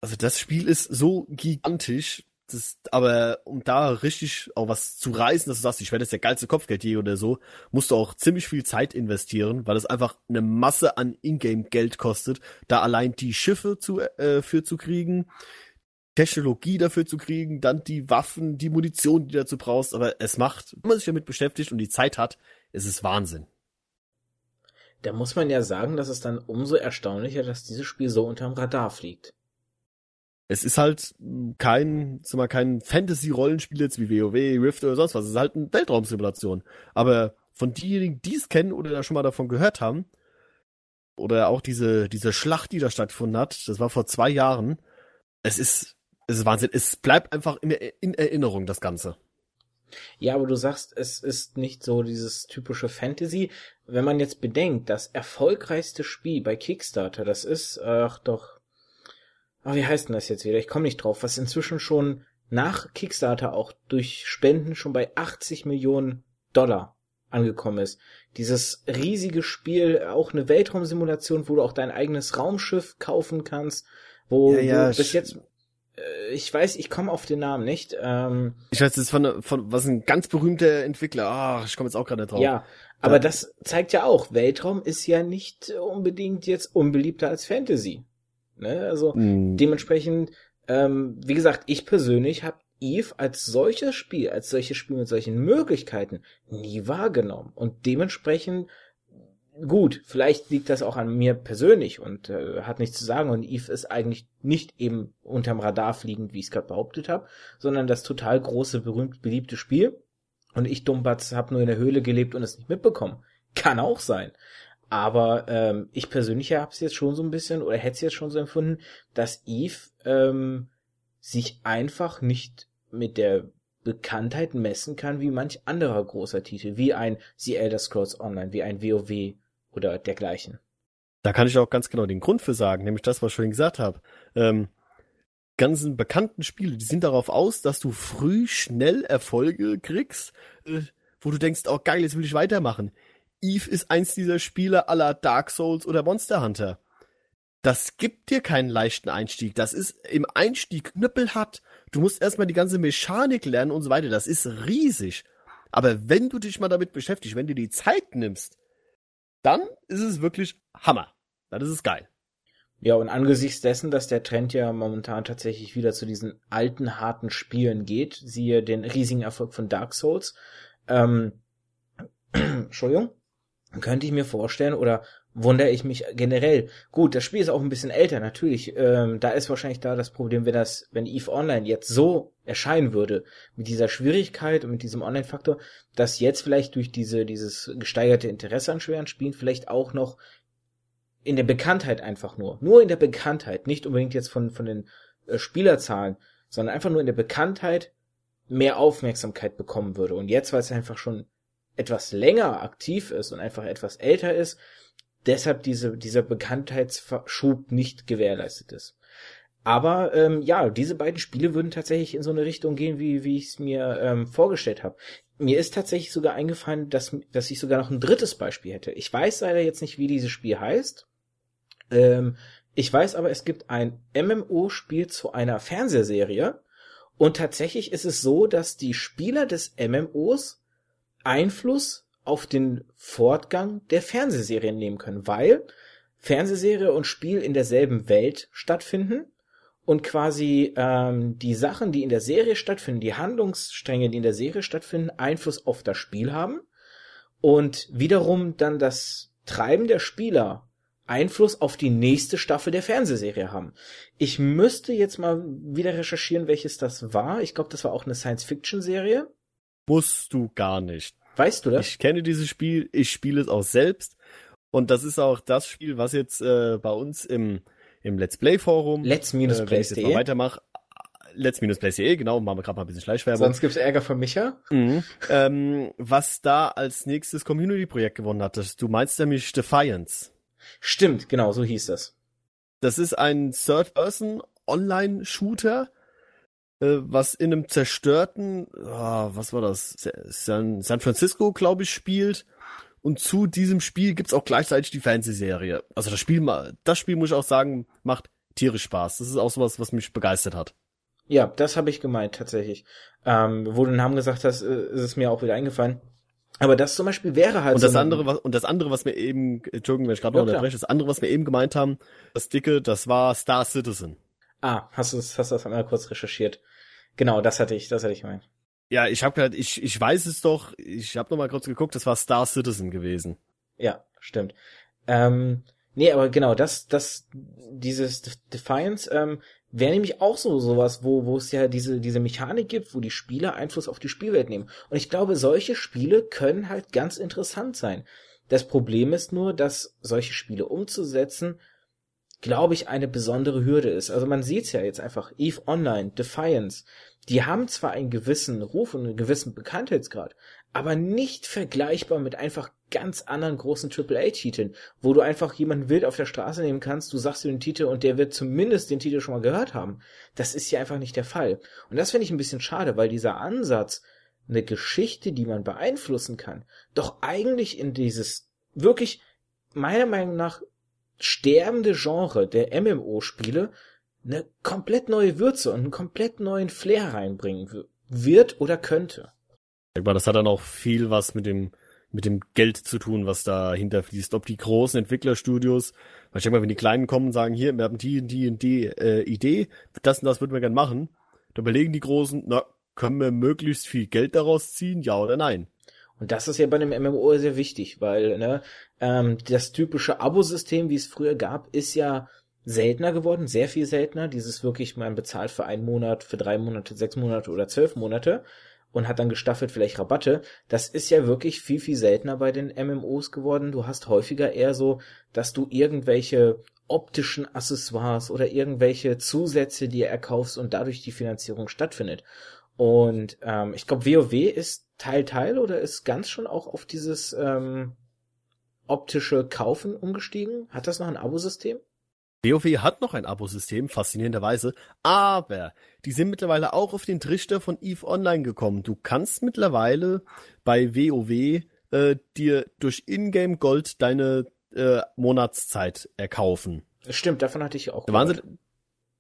Also das Spiel ist so gigantisch, das, aber um da richtig auch was zu reißen, dass du sagst, ich werde jetzt der geilste Kopfgeldjäger oder so, musst du auch ziemlich viel Zeit investieren, weil es einfach eine Masse an Ingame-Geld kostet, da allein die Schiffe zu, äh, für zu kriegen, Technologie dafür zu kriegen, dann die Waffen, die Munition, die du dazu brauchst, aber es macht, wenn man sich damit beschäftigt und die Zeit hat, ist es Wahnsinn da muss man ja sagen, dass es dann umso erstaunlicher, dass dieses Spiel so unterm Radar fliegt. Es ist halt kein, sag mal, kein Fantasy-Rollenspiel jetzt wie WoW, Rift oder sonst was. Es ist halt eine Weltraumsimulation. Aber von diejenigen, die es kennen oder da schon mal davon gehört haben, oder auch diese, diese Schlacht, die da stattgefunden hat, das war vor zwei Jahren, es ist, es ist Wahnsinn. Es bleibt einfach in, in Erinnerung, das Ganze. Ja, aber du sagst, es ist nicht so dieses typische Fantasy. Wenn man jetzt bedenkt, das erfolgreichste Spiel bei Kickstarter, das ist, ach doch, oh, wie heißt denn das jetzt wieder? Ich komme nicht drauf, was inzwischen schon nach Kickstarter auch durch Spenden schon bei 80 Millionen Dollar angekommen ist. Dieses riesige Spiel, auch eine Weltraumsimulation, wo du auch dein eigenes Raumschiff kaufen kannst, wo Ja, ja, du bis jetzt, äh, ich weiß, ich komme auf den Namen nicht. Ähm, Ich weiß, das ist von, von was ein ganz berühmter Entwickler. Ah, ich komme jetzt auch gerade drauf. ja, aber das zeigt ja auch, Weltraum ist ja nicht unbedingt jetzt unbeliebter als Fantasy. Ne? Also Hm, dementsprechend, ähm, wie gesagt, ich persönlich habe Eve als solches Spiel, als solches Spiel mit solchen Möglichkeiten nie wahrgenommen. Und dementsprechend, gut, vielleicht liegt das auch an mir persönlich und äh, hat nichts zu sagen. Und Eve ist eigentlich nicht eben unterm Radar fliegend, wie ich es gerade behauptet habe, sondern das total große, berühmt, beliebte Spiel. Und ich, Dummbatz, habe nur in der Höhle gelebt und es nicht mitbekommen. Kann auch sein. Aber ähm, ich persönlich habe es jetzt schon so ein bisschen, oder hätte es jetzt schon so empfunden, dass Eve ähm, sich einfach nicht mit der Bekanntheit messen kann wie manch anderer großer Titel, wie ein The Elder Scrolls Online, wie ein WoW oder dergleichen. Da kann ich auch ganz genau den Grund für sagen, nämlich das, was ich vorhin gesagt habe. Ähm, ganzen bekannten Spiele, die sind darauf aus, dass du früh schnell Erfolge kriegst, äh, wo du denkst, oh geil, jetzt will ich weitermachen. Eve ist eins dieser Spiele aller Dark Souls oder Monster Hunter. Das gibt dir keinen leichten Einstieg. Das ist im Einstieg knüppelhart. Du musst erstmal die ganze Mechanik lernen und so weiter. Das ist riesig. Aber wenn du dich mal damit beschäftigst, wenn du die Zeit nimmst, dann ist es wirklich Hammer. Dann ist es geil. Ja, und angesichts dessen, dass der Trend ja momentan tatsächlich wieder zu diesen alten, harten Spielen geht, siehe den riesigen Erfolg von Dark Souls, ähm, Entschuldigung, könnte ich mir vorstellen oder wundere ich mich generell. Gut, das Spiel ist auch ein bisschen älter, natürlich. Ähm, da ist wahrscheinlich da das Problem, wenn das, wenn Eve Online jetzt so erscheinen würde, mit dieser Schwierigkeit und mit diesem Online-Faktor, dass jetzt vielleicht durch diese, dieses gesteigerte Interesse an schweren Spielen vielleicht auch noch in der Bekanntheit einfach nur, nur in der Bekanntheit, nicht unbedingt jetzt von, von den äh, Spielerzahlen, sondern einfach nur in der Bekanntheit mehr Aufmerksamkeit bekommen würde. Und jetzt, weil es einfach schon etwas länger aktiv ist und einfach etwas älter ist, deshalb diese, dieser Bekanntheitsschub nicht gewährleistet ist. Aber ähm, ja, diese beiden Spiele würden tatsächlich in so eine Richtung gehen, wie, wie ich es mir ähm, vorgestellt habe. Mir ist tatsächlich sogar eingefallen, dass, dass ich sogar noch ein drittes Beispiel hätte. Ich weiß leider jetzt nicht, wie dieses Spiel heißt. Ähm, ich weiß aber, es gibt ein MMO-Spiel zu einer Fernsehserie. Und tatsächlich ist es so, dass die Spieler des MMOs Einfluss auf den Fortgang der Fernsehserien nehmen können, weil Fernsehserie und Spiel in derselben Welt stattfinden und quasi ähm, die Sachen, die in der Serie stattfinden, die Handlungsstränge, die in der Serie stattfinden, Einfluss auf das Spiel haben und wiederum dann das Treiben der Spieler Einfluss auf die nächste Staffel der Fernsehserie haben. Ich müsste jetzt mal wieder recherchieren, welches das war. Ich glaube, das war auch eine Science-Fiction-Serie. Musst du gar nicht. Weißt du das? Ich kenne dieses Spiel, ich spiele es auch selbst. Und das ist auch das Spiel, was jetzt äh, bei uns im, im Let's Play Forum, Let's äh, Plays.de. weitermache, let's-plays.de, genau, machen wir gerade mal ein bisschen Schleichwerbung. Sonst gibt's Ärger von Micha. Mhm. ähm, was da als nächstes Community-Projekt gewonnen hat. Das, du meinst nämlich Defiance. Stimmt, genau, so hieß das. Das ist ein Third-Person-Online-Shooter, äh, was in einem zerstörten, ah, was war das, San, San Francisco, glaube ich, spielt. Und zu diesem Spiel gibt's auch gleichzeitig die Fernsehserie. Also das Spiel, das Spiel muss ich auch sagen, macht tierisch Spaß. Das ist auch sowas, was mich begeistert hat. Ja, das habe ich gemeint tatsächlich. Ähm, wo du den Namen gesagt hast, äh, ist es mir auch wieder eingefallen. Aber das zum Beispiel wäre halt Und so das eine- andere, was, und das andere, was wir eben, Entschuldigung, wenn ich gerade Ja, noch klar. unterbreche, das andere, was wir eben gemeint haben, das dicke, das war Star Citizen. Ah, hast du hast du das einmal kurz recherchiert? Genau, das hatte ich, das hatte ich gemeint. Ja, ich habe gerade, ich, ich weiß es doch, ich habe noch mal kurz geguckt, das war Star Citizen gewesen. Ja, stimmt. Ähm, nee, aber genau, das, das, dieses Def- Defiance, ähm, wäre nämlich auch so sowas, wo, wo es ja diese, diese Mechanik gibt, wo die Spieler Einfluss auf die Spielwelt nehmen. Und ich glaube, solche Spiele können halt ganz interessant sein. Das Problem ist nur, dass solche Spiele umzusetzen, glaube ich, eine besondere Hürde ist. Also man sieht's ja jetzt einfach, EVE Online, Defiance, die haben zwar einen gewissen Ruf und einen gewissen Bekanntheitsgrad, aber nicht vergleichbar mit einfach ganz anderen großen AAA-Titeln, wo du einfach jemanden wild auf der Straße nehmen kannst, du sagst dir den Titel und der wird zumindest den Titel schon mal gehört haben. Das ist ja einfach nicht der Fall. Und das finde ich ein bisschen schade, weil dieser Ansatz, eine Geschichte, die man beeinflussen kann, doch eigentlich in dieses wirklich meiner Meinung nach sterbende Genre der MMO-Spiele eine komplett neue Würze und einen komplett neuen Flair reinbringen wird oder könnte. Das hat dann auch viel was mit dem mit dem Geld zu tun, was dahinter fließt. Ob die großen Entwicklerstudios, weil ich denke mal, wenn die Kleinen kommen und sagen, hier, wir haben die und die und die äh, Idee, das und das würden wir gern machen, dann überlegen die Großen, na, können wir möglichst viel Geld daraus ziehen, ja oder nein? Und das ist ja bei einem MMO sehr wichtig, weil ne, ähm, das typische Abo-System, wie es früher gab, ist ja seltener geworden, sehr viel seltener. Dieses wirklich, man bezahlt für einen Monat, für drei Monate, sechs Monate oder zwölf Monate und hat dann gestaffelt vielleicht Rabatte. Das ist ja wirklich viel, viel seltener bei den MMOs geworden. Du hast häufiger eher so, dass du irgendwelche optischen Accessoires oder irgendwelche Zusätze dir erkaufst und dadurch die Finanzierung stattfindet. Und ähm, ich glaube, WoW ist Teil Teil oder ist ganz schon auch auf dieses ähm, optische Kaufen umgestiegen? Hat das noch ein Abosystem? WoW hat noch ein Abosystem, faszinierenderweise, aber die sind mittlerweile auch auf den Trichter von EVE Online gekommen. Du kannst mittlerweile bei WoW äh, dir durch Ingame Gold deine äh, Monatszeit erkaufen. Stimmt, davon hatte ich auch. Da waren, sie,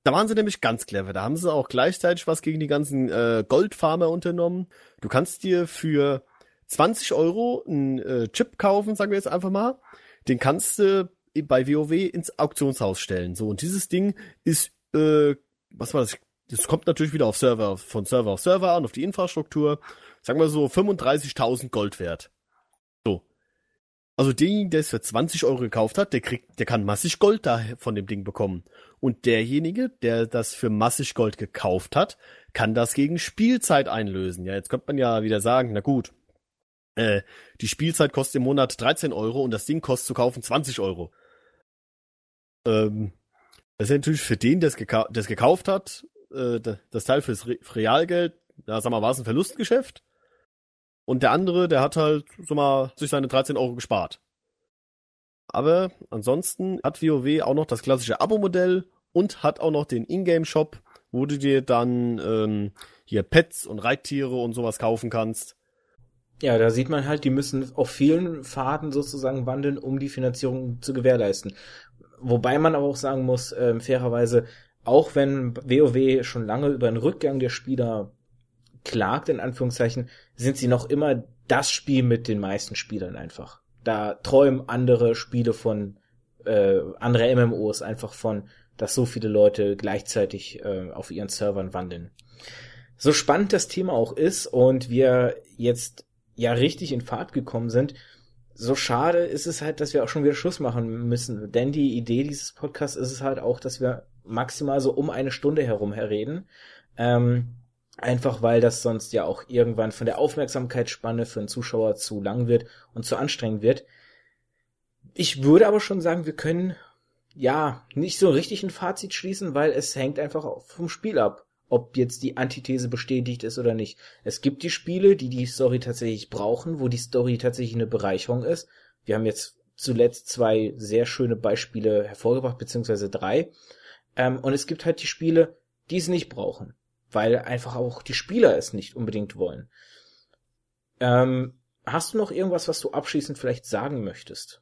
da waren sie nämlich ganz clever. Da haben sie auch gleichzeitig was gegen die ganzen äh, Goldfarmer unternommen. Du kannst dir für 20 Euro einen äh, Chip kaufen, sagen wir jetzt einfach mal. Den kannst du bei WoW ins Auktionshaus stellen. So, und dieses Ding ist, äh, was war das? Das kommt natürlich wieder auf Server, von Server auf Server an, auf die Infrastruktur. Sagen wir so 35.000 Gold wert. So. Also derjenige, der es für 20 Euro gekauft hat, der kriegt, der kann massig Gold da von dem Ding bekommen. Und derjenige, der das für massig Gold gekauft hat, kann das gegen Spielzeit einlösen. Ja, jetzt könnte man ja wieder sagen, na gut, äh, die Spielzeit kostet im Monat 13 Euro und das Ding kostet zu kaufen 20 Euro. Ähm, das ist natürlich für den, der es gekau gekauft hat, äh, das Teil fürs Re Realgeld, da sag mal, war es ein Verlustgeschäft. Und der andere, der hat halt, sag mal, sich seine 13 Euro gespart. Aber ansonsten hat WoW auch noch das klassische Abo-Modell und hat auch noch den Ingame-Shop, wo du dir dann ähm, hier Pets und Reittiere und sowas kaufen kannst. Ja, da sieht man halt, die müssen auf vielen Faden sozusagen wandeln, um die Finanzierung zu gewährleisten. Wobei man aber auch sagen muss, äh, fairerweise, auch wenn WoW schon lange über den Rückgang der Spieler klagt, in Anführungszeichen, sind sie noch immer das Spiel mit den meisten Spielern einfach. Da träumen andere Spiele von, äh, andere MMOs einfach von, dass so viele Leute gleichzeitig äh, auf ihren Servern wandeln. So spannend das Thema auch ist und wir jetzt ja richtig in Fahrt gekommen sind, so schade ist es halt, dass wir auch schon wieder Schluss machen müssen. Denn die Idee dieses Podcasts ist es halt auch, dass wir maximal so um eine Stunde herum herreden. Ähm, einfach weil das sonst ja auch irgendwann von der Aufmerksamkeitsspanne für einen Zuschauer zu lang wird und zu anstrengend wird. Ich würde aber schon sagen, wir können ja nicht so richtig ein Fazit schließen, weil es hängt einfach vom Spiel ab ob jetzt die Antithese bestätigt ist oder nicht. Es gibt die Spiele, die die Story tatsächlich brauchen, wo die Story tatsächlich eine Bereicherung ist. Wir haben jetzt zuletzt zwei sehr schöne Beispiele hervorgebracht, beziehungsweise drei. Ähm, und es gibt halt die Spiele, die es nicht brauchen, weil einfach auch die Spieler es nicht unbedingt wollen. Ähm, hast du noch irgendwas, was du abschließend vielleicht sagen möchtest?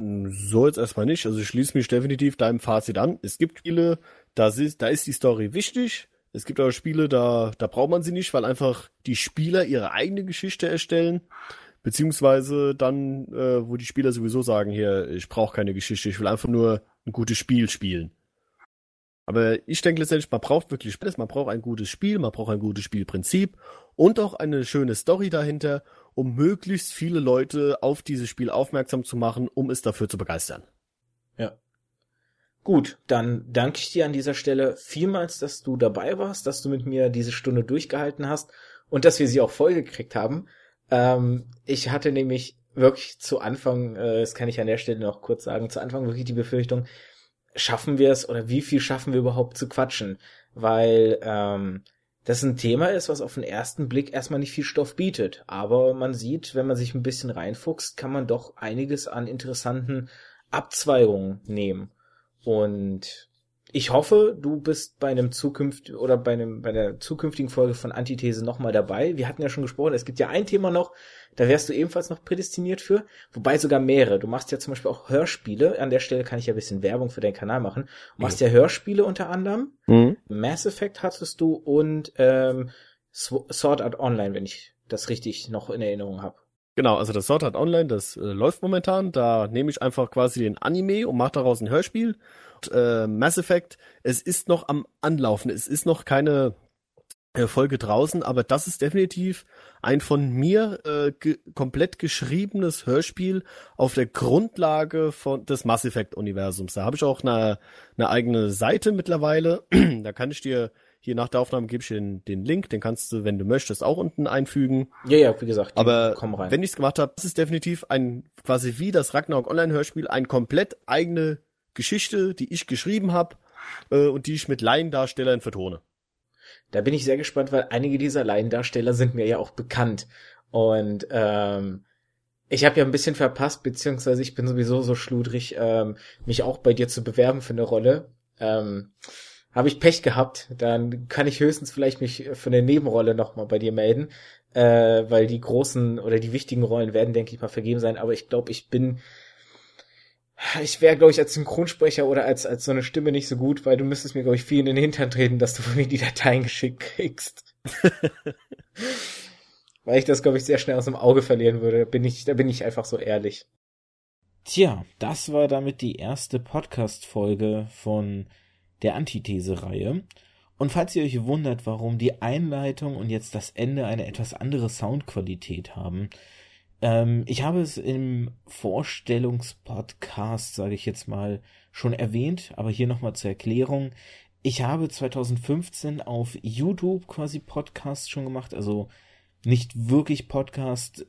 So jetzt erstmal nicht. Also ich schließe mich definitiv deinem Fazit an. Es gibt Spiele, da ist, da ist die Story wichtig. Es gibt aber Spiele, da, da braucht man sie nicht, weil einfach die Spieler ihre eigene Geschichte erstellen. Beziehungsweise dann, äh, wo die Spieler sowieso sagen, hier, ich brauche keine Geschichte, ich will einfach nur ein gutes Spiel spielen. Aber ich denke letztendlich, man braucht wirklich beides. Man braucht ein gutes Spiel, man braucht ein gutes Spielprinzip und auch eine schöne Story dahinter, um möglichst viele Leute auf dieses Spiel aufmerksam zu machen, um es dafür zu begeistern. Gut, dann danke ich dir an dieser Stelle vielmals, dass du dabei warst, dass du mit mir diese Stunde durchgehalten hast und dass wir sie auch vollgekriegt haben. Ähm, ich hatte nämlich wirklich zu Anfang, äh, das kann ich an der Stelle noch kurz sagen, zu Anfang wirklich die Befürchtung, schaffen wir es oder wie viel schaffen wir überhaupt zu quatschen? Weil ähm, das ein Thema ist, was auf den ersten Blick erstmal nicht viel Stoff bietet. Aber man sieht, wenn man sich ein bisschen reinfuchst, kann man doch einiges an interessanten Abzweigungen nehmen. Und ich hoffe, du bist bei einem zukünftigen oder bei einem bei der zukünftigen Folge von Antithese nochmal dabei. Wir hatten ja schon gesprochen, es gibt ja ein Thema noch, da wärst du ebenfalls noch prädestiniert für, wobei sogar mehrere. Du machst ja zum Beispiel auch Hörspiele. An der Stelle kann ich ja ein bisschen Werbung für deinen Kanal machen. Du machst mhm. ja Hörspiele unter anderem. Mhm. Mass Effect hattest du und ähm, Sword Art Online, wenn ich das richtig noch in Erinnerung habe. Genau, also das Sword Art Online, das äh, läuft momentan. Da nehme ich einfach quasi den Anime und mache daraus ein Hörspiel äh, Mass Effect, es ist noch am Anlaufen. Es ist noch keine äh, Folge draußen, aber das ist definitiv ein von mir äh, ge komplett geschriebenes Hörspiel auf der Grundlage von des Mass Effect Universums. Da habe ich auch eine, eine eigene Seite mittlerweile. da kann ich dir hier nach der Aufnahme gebe ich dir den, den Link, den kannst du, wenn du möchtest, auch unten einfügen. Ja, ja, wie gesagt. Aber wenn ich es gemacht habe, das ist definitiv ein quasi wie das Ragnarok Online Hörspiel ein komplett eigene Geschichte, die ich geschrieben habe äh, und die ich mit Laiendarstellern vertone. Da bin ich sehr gespannt, weil einige dieser Laiendarsteller sind mir ja auch bekannt. Und ähm, ich habe ja ein bisschen verpasst, beziehungsweise ich bin sowieso so schludrig, ähm, mich auch bei dir zu bewerben für eine Rolle. Ähm, habe ich Pech gehabt, dann kann ich höchstens vielleicht mich für eine Nebenrolle nochmal bei dir melden, äh, weil die großen oder die wichtigen Rollen werden, denke ich mal, vergeben sein. Aber ich glaube, ich bin ich wäre, glaube ich, als Synchronsprecher oder als, als so eine Stimme nicht so gut, weil du müsstest mir, glaube ich, viel in den Hintern treten, dass du von mir die Dateien geschickt kriegst. weil ich das, glaube ich, sehr schnell aus dem Auge verlieren würde. Bin ich, da bin ich einfach so ehrlich. Tja, das war damit die erste Podcast-Folge von der Antithese-Reihe. Und falls ihr euch wundert, warum die Einleitung und jetzt das Ende eine etwas andere Soundqualität haben, ähm, ich habe es im Vorstellungspodcast, sage ich jetzt mal, schon erwähnt, aber hier nochmal zur Erklärung. Ich habe 2015 auf YouTube quasi Podcast schon gemacht, also nicht wirklich Podcast.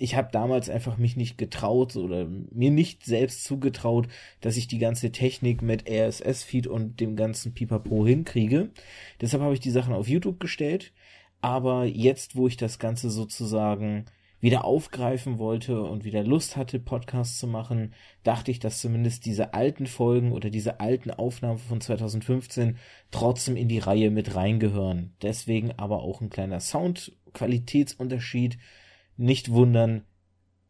Ich habe damals einfach mich nicht getraut oder mir nicht selbst zugetraut, dass ich die ganze Technik mit RSS-Feed und dem ganzen Pipapo hinkriege. Deshalb habe ich die Sachen auf YouTube gestellt. Aber jetzt, wo ich das Ganze sozusagen wieder aufgreifen wollte und wieder Lust hatte, Podcasts zu machen, dachte ich, dass zumindest diese alten Folgen oder diese alten Aufnahmen von 2015 trotzdem in die Reihe mit reingehören. Deswegen aber auch ein kleiner Soundqualitätsunterschied. Nicht wundern,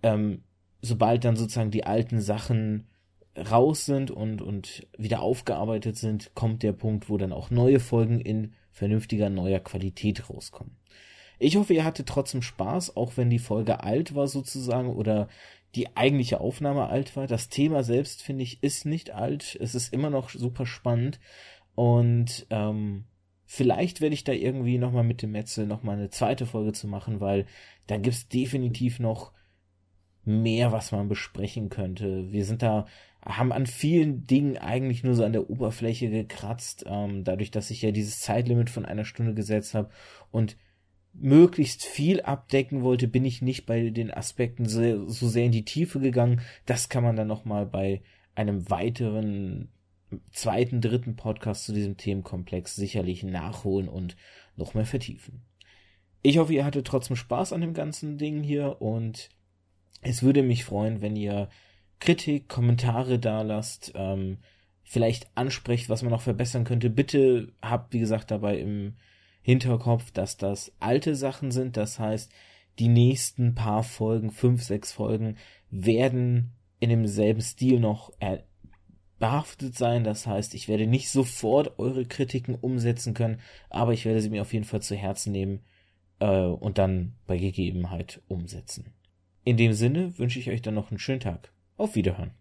ähm, sobald dann sozusagen die alten Sachen raus sind und, und wieder aufgearbeitet sind, kommt der Punkt, wo dann auch neue Folgen in vernünftiger neuer Qualität rauskommen. Ich hoffe, ihr hattet trotzdem Spaß, auch wenn die Folge alt war sozusagen oder die eigentliche Aufnahme alt war. Das Thema selbst, finde ich, ist nicht alt. Es ist immer noch super spannend. Und ähm, vielleicht werde ich da irgendwie nochmal mit dem Metzel nochmal eine zweite Folge zu machen, weil da gibt's definitiv noch mehr, was man besprechen könnte. Wir sind da, haben an vielen Dingen eigentlich nur so an der Oberfläche gekratzt, ähm, dadurch, dass ich ja dieses Zeitlimit von einer Stunde gesetzt habe. Und möglichst viel abdecken wollte, bin ich nicht bei den Aspekten so, so sehr in die Tiefe gegangen. Das kann man dann nochmal bei einem weiteren zweiten, dritten Podcast zu diesem Themenkomplex sicherlich nachholen und noch mehr vertiefen. Ich hoffe, ihr hattet trotzdem Spaß an dem ganzen Ding hier und es würde mich freuen, wenn ihr Kritik, Kommentare da lasst, ähm, vielleicht ansprecht, was man noch verbessern könnte. Bitte habt, wie gesagt, dabei im Hinterkopf, dass das alte Sachen sind. Das heißt, die nächsten paar Folgen, fünf, sechs Folgen, werden in demselben Stil noch behaftet sein. Das heißt, ich werde nicht sofort eure Kritiken umsetzen können, aber ich werde sie mir auf jeden Fall zu Herzen nehmen äh, und dann bei Gegebenheit umsetzen. In dem Sinne wünsche ich euch dann noch einen schönen Tag. Auf Wiederhören.